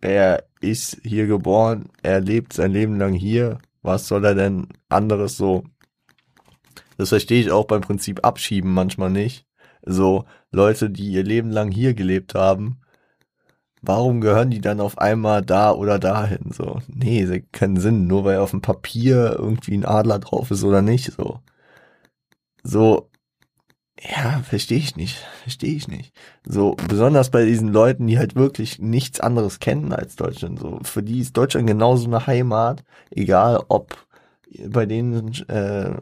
Er ist hier geboren, er lebt sein Leben lang hier. Was soll er denn anderes so? Das verstehe ich auch beim Prinzip Abschieben manchmal nicht. So, Leute, die ihr Leben lang hier gelebt haben, warum gehören die dann auf einmal da oder dahin? So, nee, keinen Sinn, nur weil auf dem Papier irgendwie ein Adler drauf ist oder nicht. So, so, ja, verstehe ich nicht, verstehe ich nicht. So, besonders bei diesen Leuten, die halt wirklich nichts anderes kennen als Deutschland. So, für die ist Deutschland genauso eine Heimat, egal ob bei denen äh,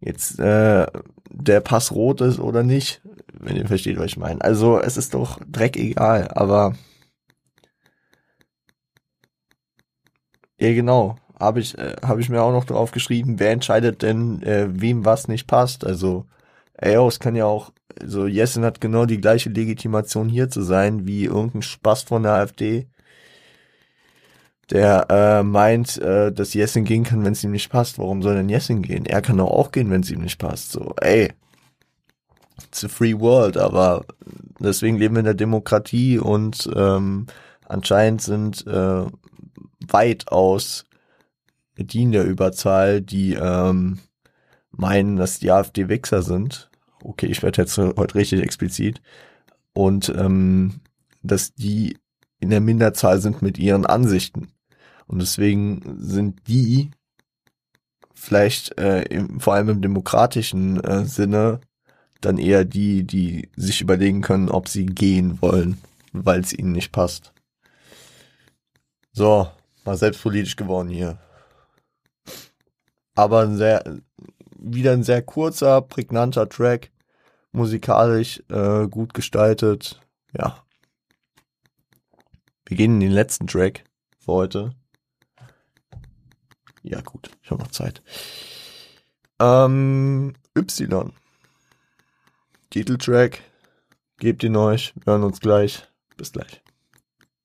jetzt äh, der Pass rot ist oder nicht wenn ihr versteht, was ich meine. Also es ist doch Dreck egal, aber ja genau, habe ich äh, habe ich mir auch noch drauf geschrieben, wer entscheidet denn äh, wem was nicht passt. Also ey, es kann ja auch also Jessen hat genau die gleiche Legitimation hier zu sein wie irgendein Spaß von der AfD, der äh, meint, äh, dass Jessen gehen kann, wenn es ihm nicht passt. Warum soll denn Jessen gehen? Er kann doch auch gehen, wenn es ihm nicht passt. So, ey, it's a free world, aber deswegen leben wir in der Demokratie und ähm, anscheinend sind äh, weitaus die in der Überzahl, die ähm, meinen, dass die AfD Wichser sind. Okay, ich werde jetzt heute richtig explizit. Und ähm, dass die in der Minderzahl sind mit ihren Ansichten. Und deswegen sind die vielleicht äh, im, vor allem im demokratischen äh, Sinne dann eher die, die sich überlegen können, ob sie gehen wollen, weil es ihnen nicht passt. So, mal selbstpolitisch geworden hier. Aber ein sehr, wieder ein sehr kurzer, prägnanter Track, musikalisch äh, gut gestaltet. Ja. Wir gehen in den letzten Track für heute. Ja, gut, ich habe noch Zeit. Ähm, y. Titeltrack. Gebt ihn euch. Wir hören uns gleich. Bis gleich.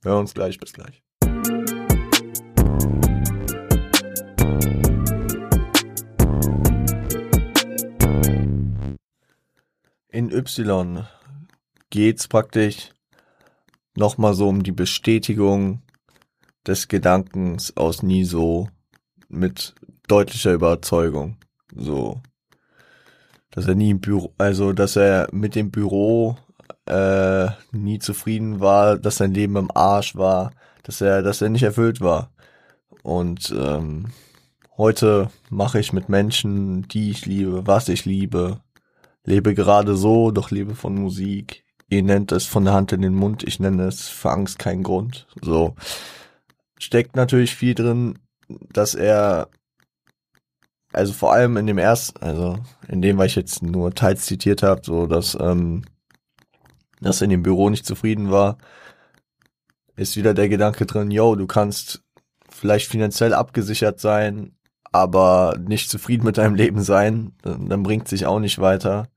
Wir hören uns gleich, bis gleich. In Y geht's praktisch nochmal so um die Bestätigung des Gedankens aus nie so mit deutlicher Überzeugung. So, dass er nie im Büro, also dass er mit dem Büro äh, nie zufrieden war, dass sein Leben im Arsch war, dass er, dass er nicht erfüllt war. Und ähm, heute mache ich mit Menschen, die ich liebe, was ich liebe, lebe gerade so, doch lebe von Musik. Ihr nennt es von der Hand in den Mund, ich nenne es für Angst kein Grund. So steckt natürlich viel drin, dass er also vor allem in dem ersten, also in dem, was ich jetzt nur teils zitiert habe, so dass, ähm, dass er in dem Büro nicht zufrieden war, ist wieder der Gedanke drin, yo, du kannst vielleicht finanziell abgesichert sein, aber nicht zufrieden mit deinem Leben sein, dann bringt sich auch nicht weiter.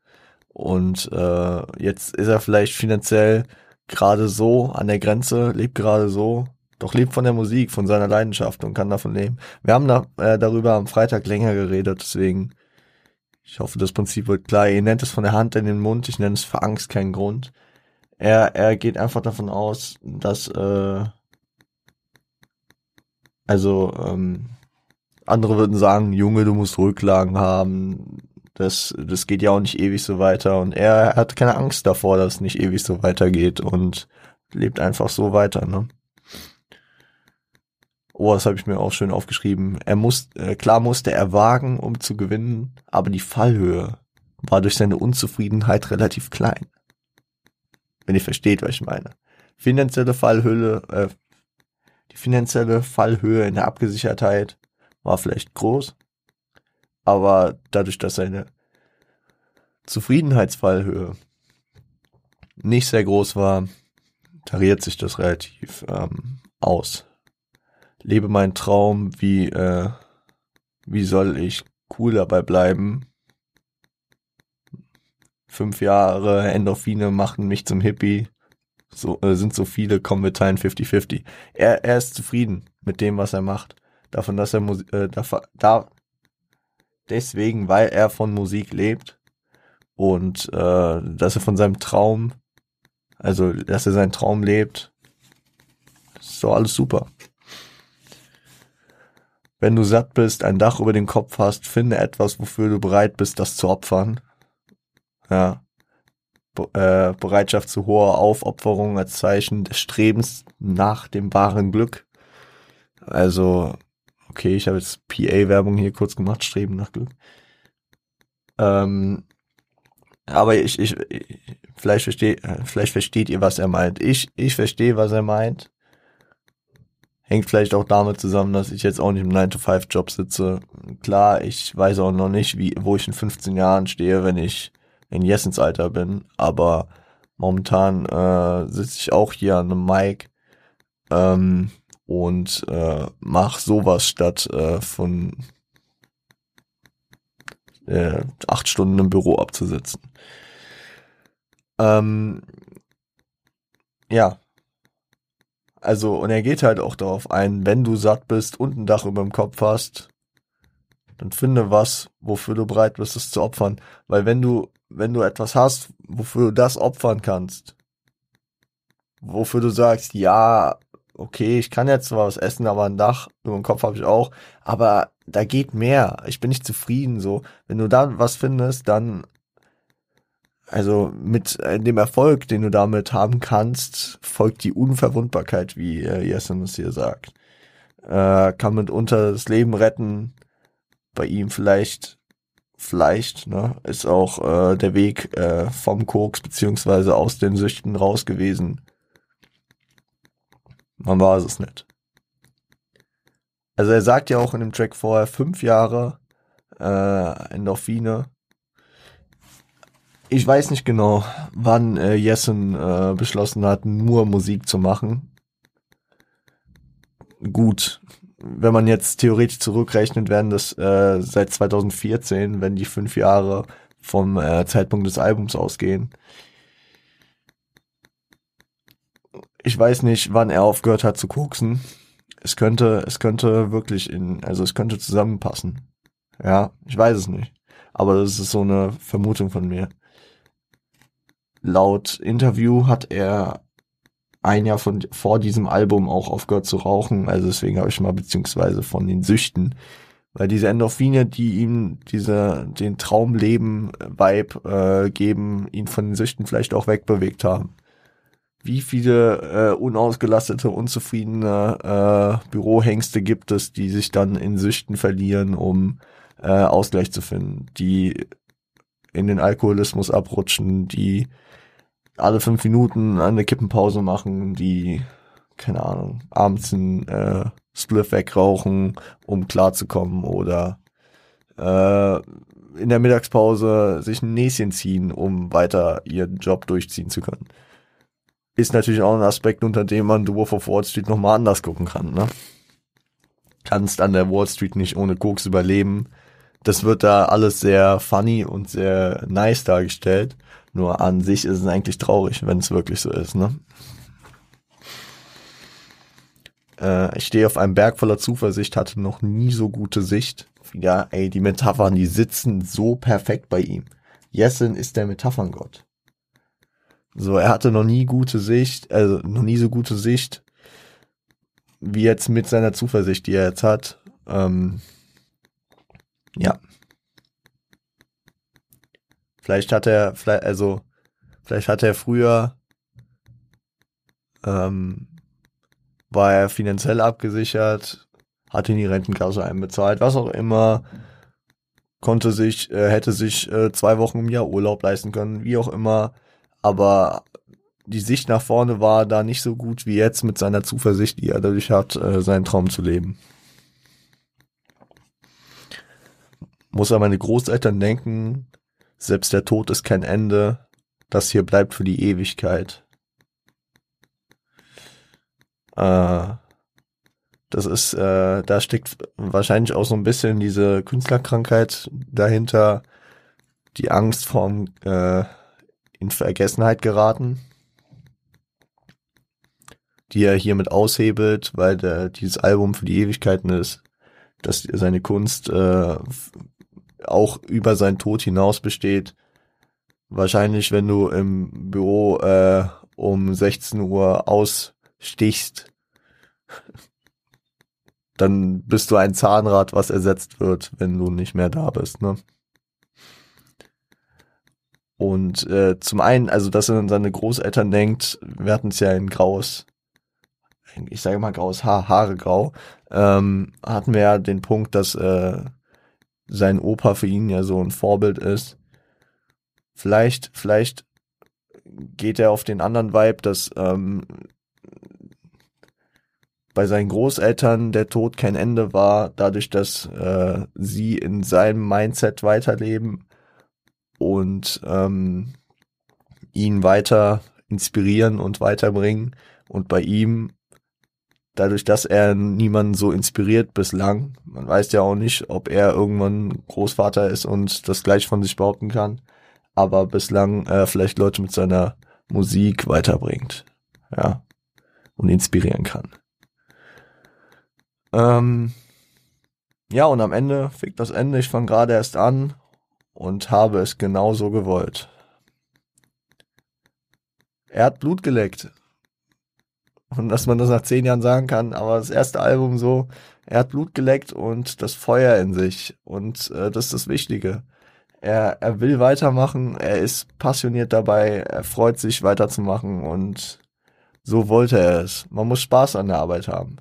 Und äh, jetzt ist er vielleicht finanziell gerade so an der Grenze, lebt gerade so, doch lebt von der Musik, von seiner Leidenschaft und kann davon leben. Wir haben da, äh, darüber am Freitag länger geredet, deswegen ich hoffe, das Prinzip wird klar. Ihr nennt es von der Hand in den Mund, ich nenne es für Angst keinen Grund. Er, er geht einfach davon aus, dass äh, also ähm, andere würden sagen, Junge, du musst Rücklagen haben. Das, das geht ja auch nicht ewig so weiter. Und er hat keine Angst davor, dass es nicht ewig so weitergeht und lebt einfach so weiter, ne? Oh, das habe ich mir auch schön aufgeschrieben. Er muss, äh, klar musste er wagen, um zu gewinnen, aber die Fallhöhe war durch seine Unzufriedenheit relativ klein. Wenn ihr versteht, was ich meine. Finanzielle Fallhöhe, äh, die finanzielle Fallhöhe in der Abgesichertheit war vielleicht groß, aber dadurch, dass seine Zufriedenheitsfallhöhe nicht sehr groß war, tariert sich das relativ ähm, aus lebe meinen Traum, wie, äh, wie soll ich cool dabei bleiben? Fünf Jahre Endorphine machen mich zum Hippie. So, äh, sind so viele, kommen wir teilen 50-50. Er, er ist zufrieden mit dem, was er macht. Davon, dass er Musik, äh, da, da, deswegen, weil er von Musik lebt und äh, dass er von seinem Traum, also dass er seinen Traum lebt, ist so alles super. Wenn du satt bist, ein Dach über dem Kopf hast, finde etwas, wofür du bereit bist, das zu opfern. Ja. Be äh, Bereitschaft zu hoher Aufopferung als Zeichen des Strebens nach dem wahren Glück. Also, okay, ich habe jetzt PA-Werbung hier kurz gemacht, Streben nach Glück. Ähm, aber ich, ich, vielleicht versteht, vielleicht versteht ihr, was er meint. Ich, ich verstehe, was er meint. Hängt vielleicht auch damit zusammen, dass ich jetzt auch nicht im 9-to-5-Job sitze. Klar, ich weiß auch noch nicht, wie, wo ich in 15 Jahren stehe, wenn ich in Jessens Alter bin, aber momentan äh, sitze ich auch hier an einem Mic ähm, und äh, mach sowas statt äh, von äh, acht Stunden im Büro abzusitzen. Ähm, ja, also, und er geht halt auch darauf ein, wenn du satt bist und ein Dach über dem Kopf hast, dann finde was, wofür du bereit bist, es zu opfern. Weil wenn du, wenn du etwas hast, wofür du das opfern kannst, wofür du sagst, ja, okay, ich kann jetzt zwar was essen, aber ein Dach über dem Kopf habe ich auch, aber da geht mehr. Ich bin nicht zufrieden, so. Wenn du da was findest, dann also mit äh, dem Erfolg, den du damit haben kannst, folgt die Unverwundbarkeit, wie äh, Jessen es hier sagt. Äh, kann mitunter das Leben retten. Bei ihm vielleicht, vielleicht, ne, ist auch äh, der Weg äh, vom Koks beziehungsweise aus den Süchten raus gewesen. Man war es nicht. Also er sagt ja auch in dem Track vorher fünf Jahre äh, Endorphine ich weiß nicht genau, wann äh, Jessen äh, beschlossen hat, nur Musik zu machen. Gut, wenn man jetzt theoretisch zurückrechnet, werden das äh, seit 2014, wenn die fünf Jahre vom äh, Zeitpunkt des Albums ausgehen. Ich weiß nicht, wann er aufgehört hat zu koksen. Es könnte, es könnte wirklich in, also es könnte zusammenpassen. Ja, ich weiß es nicht. Aber das ist so eine Vermutung von mir. Laut Interview hat er ein Jahr von, vor diesem Album auch aufgehört zu rauchen. Also deswegen habe ich mal beziehungsweise von den Süchten. Weil diese Endorphine, die ihm diese, den Traumleben-Vibe äh, geben, ihn von den Süchten vielleicht auch wegbewegt haben. Wie viele äh, unausgelastete, unzufriedene äh, Bürohengste gibt es, die sich dann in Süchten verlieren, um äh, Ausgleich zu finden, die in den Alkoholismus abrutschen, die alle fünf Minuten eine Kippenpause machen, die, keine Ahnung, abends ein äh, Spliff wegrauchen, um klarzukommen oder äh, in der Mittagspause sich ein Näschen ziehen, um weiter ihren Job durchziehen zu können. Ist natürlich auch ein Aspekt, unter dem man The Wolf of Wall Street nochmal anders gucken kann, ne? Kannst an der Wall Street nicht ohne Koks überleben. Das wird da alles sehr funny und sehr nice dargestellt. Nur an sich ist es eigentlich traurig, wenn es wirklich so ist, ne? Äh, ich stehe auf einem Berg voller Zuversicht, hatte noch nie so gute Sicht. Ja, ey, die Metaphern, die sitzen so perfekt bei ihm. Jessen ist der Metapherngott. So, er hatte noch nie gute Sicht, also noch nie so gute Sicht, wie jetzt mit seiner Zuversicht, die er jetzt hat. Ähm, ja. Vielleicht hat er, vielleicht, also, vielleicht hat er früher, ähm, war er finanziell abgesichert, hat in die Rentenkasse einbezahlt, was auch immer, konnte sich, äh, hätte sich äh, zwei Wochen im Jahr Urlaub leisten können, wie auch immer, aber die Sicht nach vorne war da nicht so gut wie jetzt mit seiner Zuversicht, die er dadurch hat, äh, seinen Traum zu leben. Muss an meine Großeltern denken, selbst der Tod ist kein Ende. Das hier bleibt für die Ewigkeit. Äh, das ist, äh, da steckt wahrscheinlich auch so ein bisschen diese Künstlerkrankheit dahinter, die Angst vorm äh, in Vergessenheit geraten, die er hiermit aushebelt, weil der, dieses Album für die Ewigkeiten ist, dass seine Kunst äh, auch über seinen Tod hinaus besteht. Wahrscheinlich, wenn du im Büro äh, um 16 Uhr ausstichst, dann bist du ein Zahnrad, was ersetzt wird, wenn du nicht mehr da bist. Ne? Und äh, zum einen, also dass er an seine Großeltern denkt, wir hatten es ja in graues, ich sage mal graues Haar, Haare grau, ähm, hatten wir ja den Punkt, dass äh, sein Opa für ihn ja so ein Vorbild ist. Vielleicht, vielleicht geht er auf den anderen Vibe, dass ähm, bei seinen Großeltern der Tod kein Ende war, dadurch, dass äh, sie in seinem Mindset weiterleben und ähm, ihn weiter inspirieren und weiterbringen. Und bei ihm dadurch, dass er niemanden so inspiriert bislang, man weiß ja auch nicht, ob er irgendwann Großvater ist und das gleich von sich behaupten kann, aber bislang äh, vielleicht Leute mit seiner Musik weiterbringt, ja, und inspirieren kann. Ähm, ja, und am Ende fickt das Ende, ich fange gerade erst an und habe es genauso gewollt. Er hat Blut geleckt und dass man das nach zehn Jahren sagen kann, aber das erste Album so, er hat Blut geleckt und das Feuer in sich und äh, das ist das Wichtige. Er, er will weitermachen, er ist passioniert dabei, er freut sich weiterzumachen und so wollte er es. Man muss Spaß an der Arbeit haben.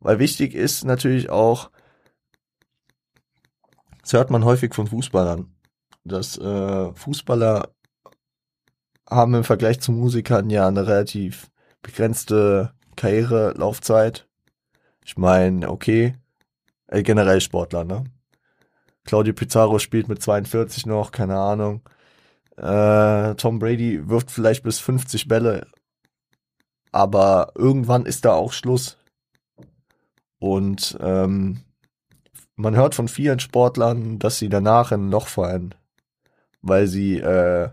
Weil wichtig ist natürlich auch, das hört man häufig von Fußballern, dass äh, Fußballer haben im Vergleich zu Musikern ja eine relativ begrenzte Karrierelaufzeit. Ich meine, okay, äh, generell Sportler, ne? Claudio Pizarro spielt mit 42 noch, keine Ahnung. Äh, Tom Brady wirft vielleicht bis 50 Bälle, aber irgendwann ist da auch Schluss. Und ähm, man hört von vielen Sportlern, dass sie danach in ein Loch fallen, weil sie äh,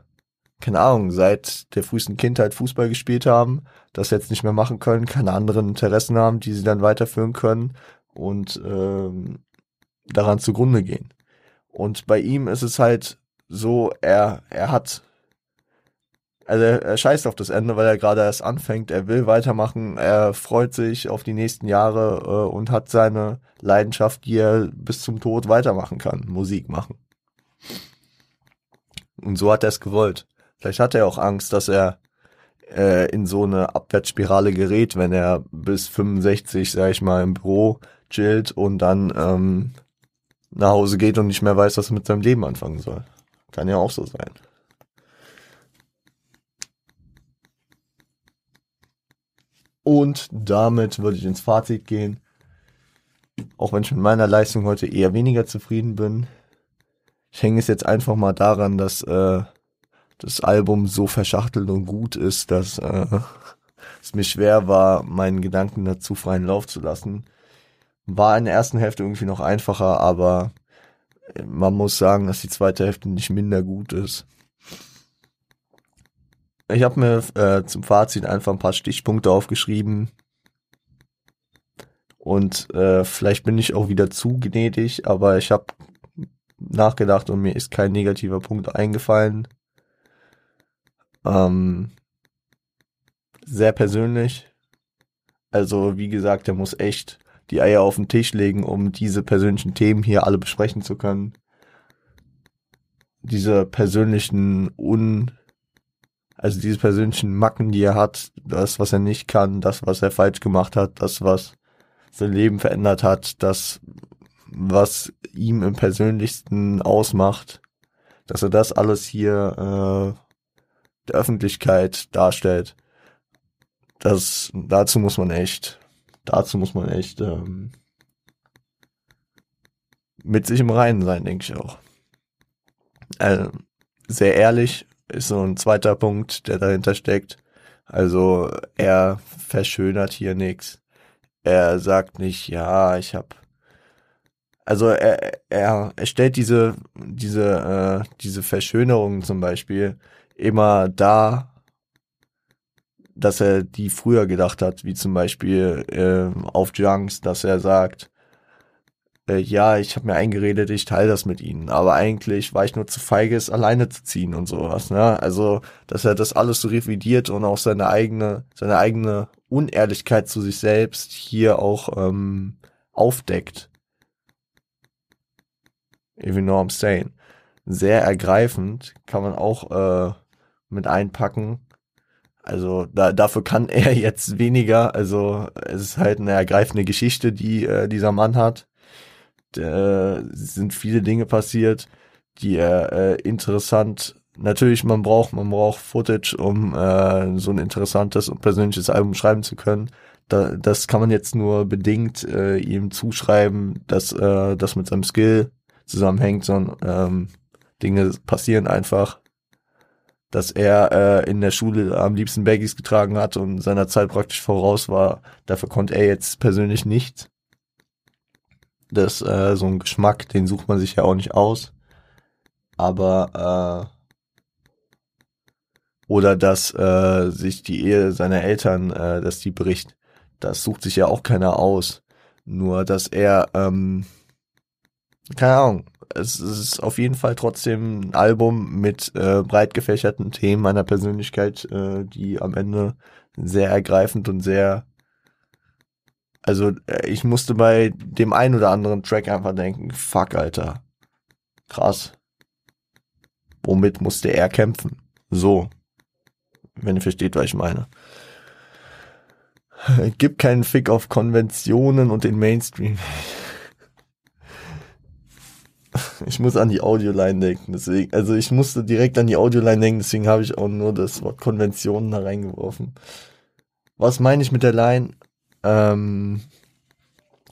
keine Ahnung, seit der frühesten Kindheit Fußball gespielt haben, das jetzt nicht mehr machen können, keine anderen Interessen haben, die sie dann weiterführen können und ähm, daran zugrunde gehen. Und bei ihm ist es halt so, er, er hat, also er, er scheißt auf das Ende, weil er gerade erst anfängt, er will weitermachen, er freut sich auf die nächsten Jahre äh, und hat seine Leidenschaft, die er bis zum Tod weitermachen kann, Musik machen. Und so hat er es gewollt. Vielleicht hat er auch Angst, dass er äh, in so eine Abwärtsspirale gerät, wenn er bis 65, sag ich mal, im Büro chillt und dann ähm, nach Hause geht und nicht mehr weiß, was er mit seinem Leben anfangen soll. Kann ja auch so sein. Und damit würde ich ins Fazit gehen. Auch wenn ich mit meiner Leistung heute eher weniger zufrieden bin. Ich hänge es jetzt einfach mal daran, dass äh, das Album so verschachtelt und gut ist, dass äh, es mir schwer war, meinen Gedanken dazu freien Lauf zu lassen. War in der ersten Hälfte irgendwie noch einfacher, aber man muss sagen, dass die zweite Hälfte nicht minder gut ist. Ich habe mir äh, zum Fazit einfach ein paar Stichpunkte aufgeschrieben. Und äh, vielleicht bin ich auch wieder zu gnädig, aber ich habe nachgedacht und mir ist kein negativer Punkt eingefallen. Ähm, sehr persönlich. Also wie gesagt, er muss echt die Eier auf den Tisch legen, um diese persönlichen Themen hier alle besprechen zu können. Diese persönlichen Un, also diese persönlichen Macken, die er hat, das, was er nicht kann, das, was er falsch gemacht hat, das, was sein Leben verändert hat, das, was ihm im Persönlichsten ausmacht, dass er das alles hier äh, der Öffentlichkeit darstellt. Das, dazu muss man echt, dazu muss man echt ähm, mit sich im Reinen sein, denke ich auch. Also, sehr ehrlich ist so ein zweiter Punkt, der dahinter steckt. Also er verschönert hier nichts. Er sagt nicht, ja, ich habe also er, er, er stellt diese diese äh, diese Verschönerungen zum Beispiel immer da, dass er die früher gedacht hat, wie zum Beispiel äh, auf Junks, dass er sagt, äh, ja, ich habe mir eingeredet, ich teile das mit ihnen, aber eigentlich war ich nur zu feige, es alleine zu ziehen und sowas. Ne? Also, dass er das alles so revidiert und auch seine eigene, seine eigene Unehrlichkeit zu sich selbst hier auch ähm, aufdeckt. If you know I'm saying. Sehr ergreifend, kann man auch äh, mit einpacken. Also da, dafür kann er jetzt weniger. Also es ist halt eine ergreifende Geschichte, die äh, dieser Mann hat. Da sind viele Dinge passiert, die er äh, interessant. Natürlich, man braucht, man braucht Footage, um äh, so ein interessantes und persönliches Album schreiben zu können. Da, das kann man jetzt nur bedingt äh, ihm zuschreiben, dass äh, das mit seinem Skill zusammenhängt, sondern ähm, Dinge passieren einfach dass er äh, in der Schule am liebsten Baggies getragen hat und seiner Zeit praktisch voraus war. Dafür konnte er jetzt persönlich nicht. Das äh, so ein Geschmack, den sucht man sich ja auch nicht aus. Aber äh, oder dass äh, sich die Ehe seiner Eltern, äh, dass die bricht, das sucht sich ja auch keiner aus. Nur dass er ähm, keine Ahnung, es ist auf jeden Fall trotzdem ein Album mit äh, breit gefächerten Themen meiner Persönlichkeit, äh, die am Ende sehr ergreifend und sehr also äh, ich musste bei dem einen oder anderen Track einfach denken, fuck, Alter. Krass. Womit musste er kämpfen? So. Wenn ihr versteht, was ich meine. Gibt keinen Fick auf Konventionen und den Mainstream. Ich muss an die Audioline denken, deswegen, also ich musste direkt an die Audioline denken, deswegen habe ich auch nur das Wort Konventionen da reingeworfen. Was meine ich mit der Line? Ähm,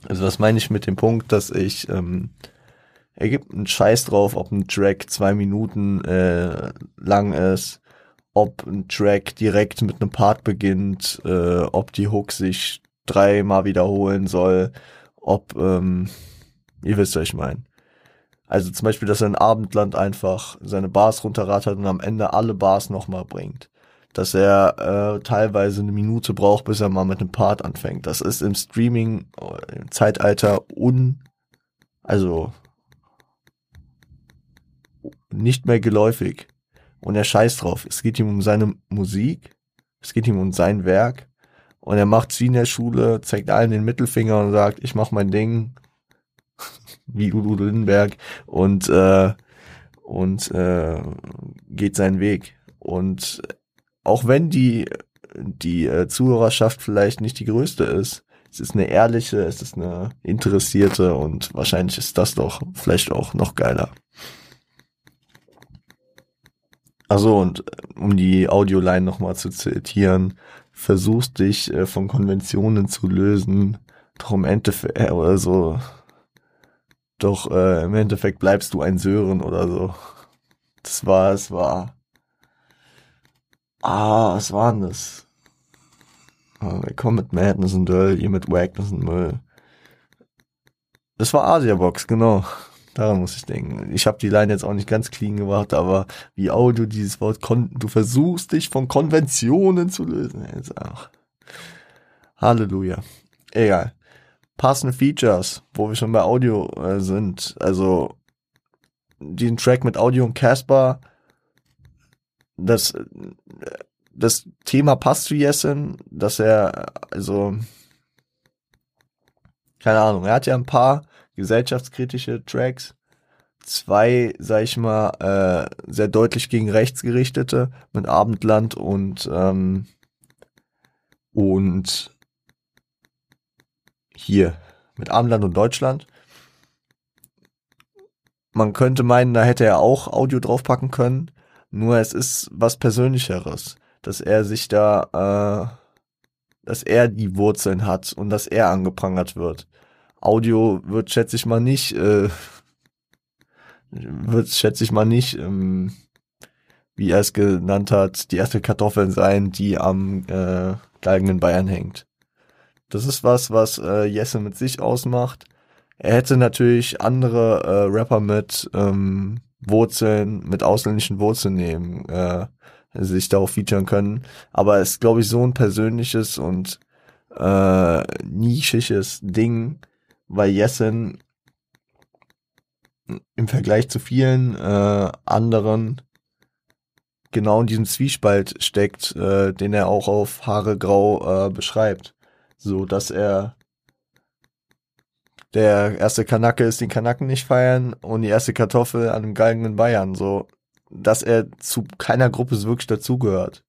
also was meine ich mit dem Punkt, dass ich, ähm, er gibt einen Scheiß drauf, ob ein Track zwei Minuten äh, lang ist, ob ein Track direkt mit einem Part beginnt, äh, ob die Hook sich dreimal wiederholen soll, ob, ähm, ihr wisst, was ich meine. Also zum Beispiel, dass er in Abendland einfach seine Bars runterrattert und am Ende alle Bars nochmal bringt. Dass er äh, teilweise eine Minute braucht, bis er mal mit einem Part anfängt. Das ist im Streaming äh, im Zeitalter un, also nicht mehr geläufig. Und er scheißt drauf. Es geht ihm um seine Musik, es geht ihm um sein Werk. Und er macht wie in der Schule, zeigt allen den Mittelfinger und sagt, ich mach mein Ding, wie Udo Lindenberg und äh, und äh, geht seinen Weg. Und auch wenn die die äh, Zuhörerschaft vielleicht nicht die größte ist, es ist eine ehrliche, es ist eine interessierte und wahrscheinlich ist das doch vielleicht auch noch geiler. Also und äh, um die Audioline nochmal zu zitieren, versuchst dich äh, von Konventionen zu lösen, doch im äh, oder so, doch äh, im Endeffekt bleibst du ein Sören oder so. Das war, es war. Ah, was war denn das? Ah, wir kommen mit Madness und Döll, ihr mit Wagness und Müll. Das war Asia Box, genau. Daran muss ich denken. Ich habe die Line jetzt auch nicht ganz clean gemacht, aber wie Audio dieses Wort, du versuchst dich von Konventionen zu lösen. Halleluja. Egal. Passende Features, wo wir schon bei Audio äh, sind. Also den Track mit Audio und Casper. Das, das Thema passt zu Jessen, dass er, also, keine Ahnung, er hat ja ein paar gesellschaftskritische Tracks. Zwei, sag ich mal, äh, sehr deutlich gegen rechts gerichtete mit Abendland und ähm, und hier mit Abendland und Deutschland. Man könnte meinen, da hätte er auch Audio draufpacken können. Nur es ist was Persönlicheres, dass er sich da, äh, dass er die Wurzeln hat und dass er angeprangert wird. Audio wird, schätze ich mal, nicht, äh, wird, schätze ich mal nicht, ähm, wie er es genannt hat, die erste Kartoffel sein, die am äh, Galgen in Bayern hängt. Das ist was, was äh, Jesse mit sich ausmacht. Er hätte natürlich andere äh, Rapper mit ähm, Wurzeln, mit ausländischen Wurzeln nehmen, äh, sich darauf featuren können. Aber es ist, glaube ich, so ein persönliches und äh, nischiges Ding, weil Jessen im Vergleich zu vielen äh, anderen genau in diesem Zwiespalt steckt, äh, den er auch auf Haare Grau äh, beschreibt. So dass er der erste Kanacke ist, den Kanaken nicht feiern und die erste Kartoffel an einem Galgen in Bayern. So, dass er zu keiner Gruppe wirklich dazugehört.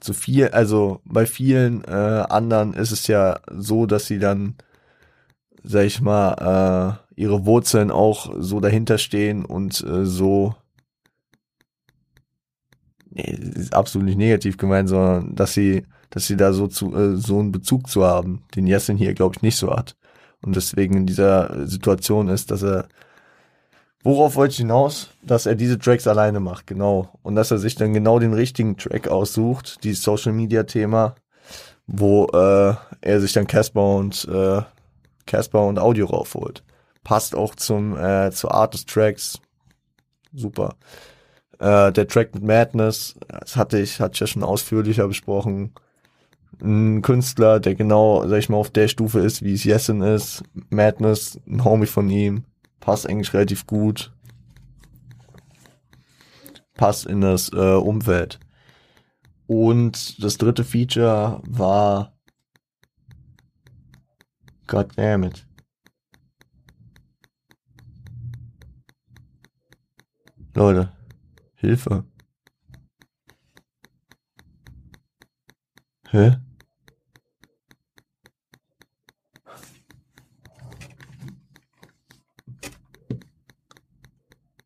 Zu viel, also bei vielen äh, anderen ist es ja so, dass sie dann sag ich mal, äh, ihre Wurzeln auch so dahinter stehen und äh, so nee, ist absolut nicht negativ gemeint, sondern dass sie, dass sie da so zu äh, so einen Bezug zu haben, den Jessin hier, glaube ich, nicht so hat. Und deswegen in dieser Situation ist, dass er Worauf wollte ich hinaus? Dass er diese Tracks alleine macht, genau. Und dass er sich dann genau den richtigen Track aussucht, dieses Social Media Thema, wo äh, er sich dann Casper und äh, Casper und Audio raufholt. Passt auch zum äh, zur Art des Tracks. Super. Äh, der Track mit Madness, das hatte ich, hatte ich ja schon ausführlicher besprochen. Ein Künstler, der genau, sag ich mal, auf der Stufe ist, wie es Yesin ist. Madness, ein Homie von ihm. Passt eigentlich relativ gut. Passt in das äh, Umfeld. Und das dritte Feature war God damn it. Leute, Hilfe. Hä?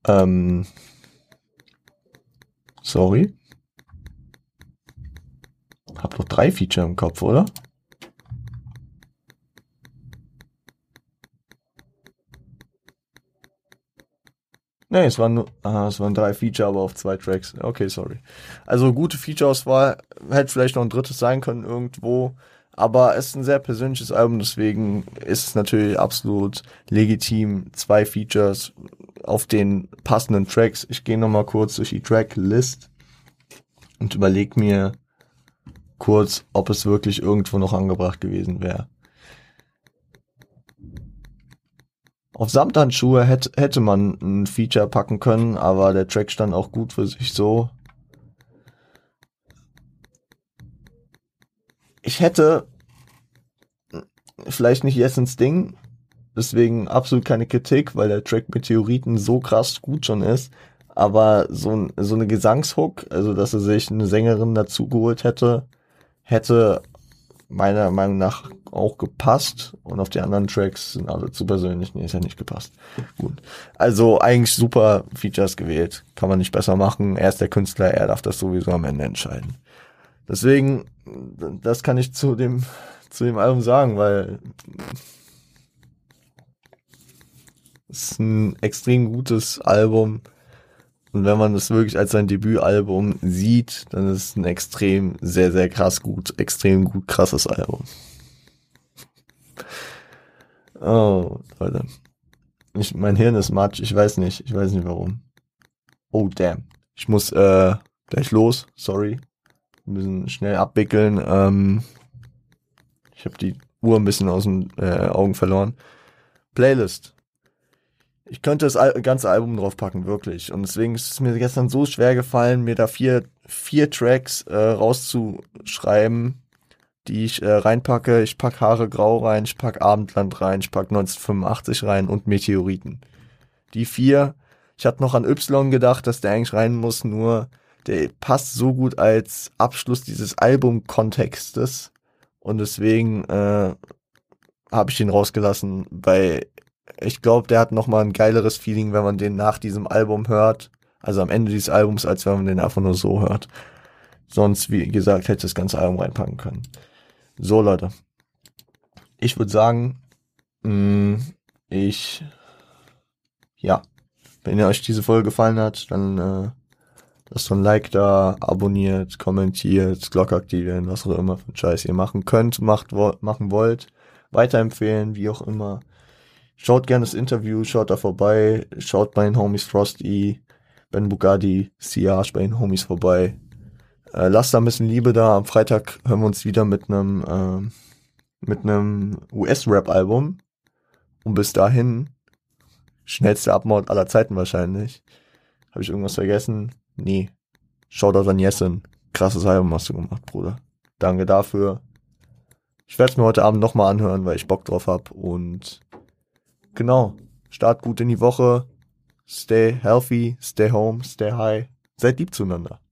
Ähm, sorry. Hab noch drei Feature im Kopf, oder? Nee, es waren nur, aha, es waren drei Feature, aber auf zwei Tracks. Okay, sorry. Also gute Feature-Auswahl, hätte vielleicht noch ein drittes sein können irgendwo, Aber es ist ein sehr persönliches Album, deswegen ist es natürlich absolut legitim. Zwei Features auf den passenden Tracks. Ich gehe nochmal kurz durch die Tracklist und überlege mir kurz, ob es wirklich irgendwo noch angebracht gewesen wäre. Auf Samthandschuhe hätte, hätte man ein Feature packen können, aber der Track stand auch gut für sich so. Ich hätte vielleicht nicht Jessens Ding, deswegen absolut keine Kritik, weil der Track Meteoriten so krass gut schon ist. Aber so, so eine Gesangshook, also dass er sich eine Sängerin dazu geholt hätte, hätte meiner Meinung nach auch gepasst und auf die anderen Tracks sind alle zu persönlich. Nee, ist ja nicht gepasst. Gut. Also eigentlich super Features gewählt. Kann man nicht besser machen. Er ist der Künstler, er darf das sowieso am Ende entscheiden. Deswegen, das kann ich zu dem, zu dem Album sagen, weil es ist ein extrem gutes Album. Und wenn man das wirklich als sein Debütalbum sieht, dann ist es ein extrem, sehr, sehr krass gut, extrem gut krasses Album. Oh, Leute. Ich, mein Hirn ist matsch, ich weiß nicht, ich weiß nicht warum. Oh, damn. Ich muss äh, gleich los, sorry. Wir müssen schnell abwickeln. Ähm, ich habe die Uhr ein bisschen aus den äh, Augen verloren. Playlist ich könnte das ganze Album draufpacken, wirklich. Und deswegen ist es mir gestern so schwer gefallen, mir da vier, vier Tracks äh, rauszuschreiben, die ich äh, reinpacke. Ich pack Haare Grau rein, ich pack Abendland rein, ich pack 1985 rein und Meteoriten. Die vier, ich hatte noch an Y gedacht, dass der eigentlich rein muss, nur der passt so gut als Abschluss dieses Albumkontextes. Und deswegen äh, habe ich ihn rausgelassen, weil ich glaube, der hat noch mal ein geileres Feeling, wenn man den nach diesem Album hört, also am Ende dieses Albums, als wenn man den einfach nur so hört. Sonst, wie gesagt, hätte das ganze Album reinpacken können. So, Leute. Ich würde sagen, mh, mm, ich, ja, wenn ihr euch diese Folge gefallen hat, dann äh, lasst ein Like da, abonniert, kommentiert, Glocke aktivieren, was auch immer für Scheiß ihr machen könnt, macht, wo, machen wollt, weiterempfehlen, wie auch immer. Schaut gerne das Interview, schaut da vorbei, schaut bei den Homies Frosty, Ben Bugatti, Siage bei den Homies vorbei. Äh, lasst da ein bisschen Liebe da. Am Freitag hören wir uns wieder mit einem äh, mit einem US-Rap-Album. Und bis dahin, schnellste Abmord aller Zeiten wahrscheinlich. Habe ich irgendwas vergessen? Nee. Shoutout an Jessen. Krasses Album hast du gemacht, Bruder. Danke dafür. Ich werde es mir heute Abend nochmal anhören, weil ich Bock drauf hab und Genau. Start gut in die Woche. Stay healthy, stay home, stay high. Seid lieb zueinander.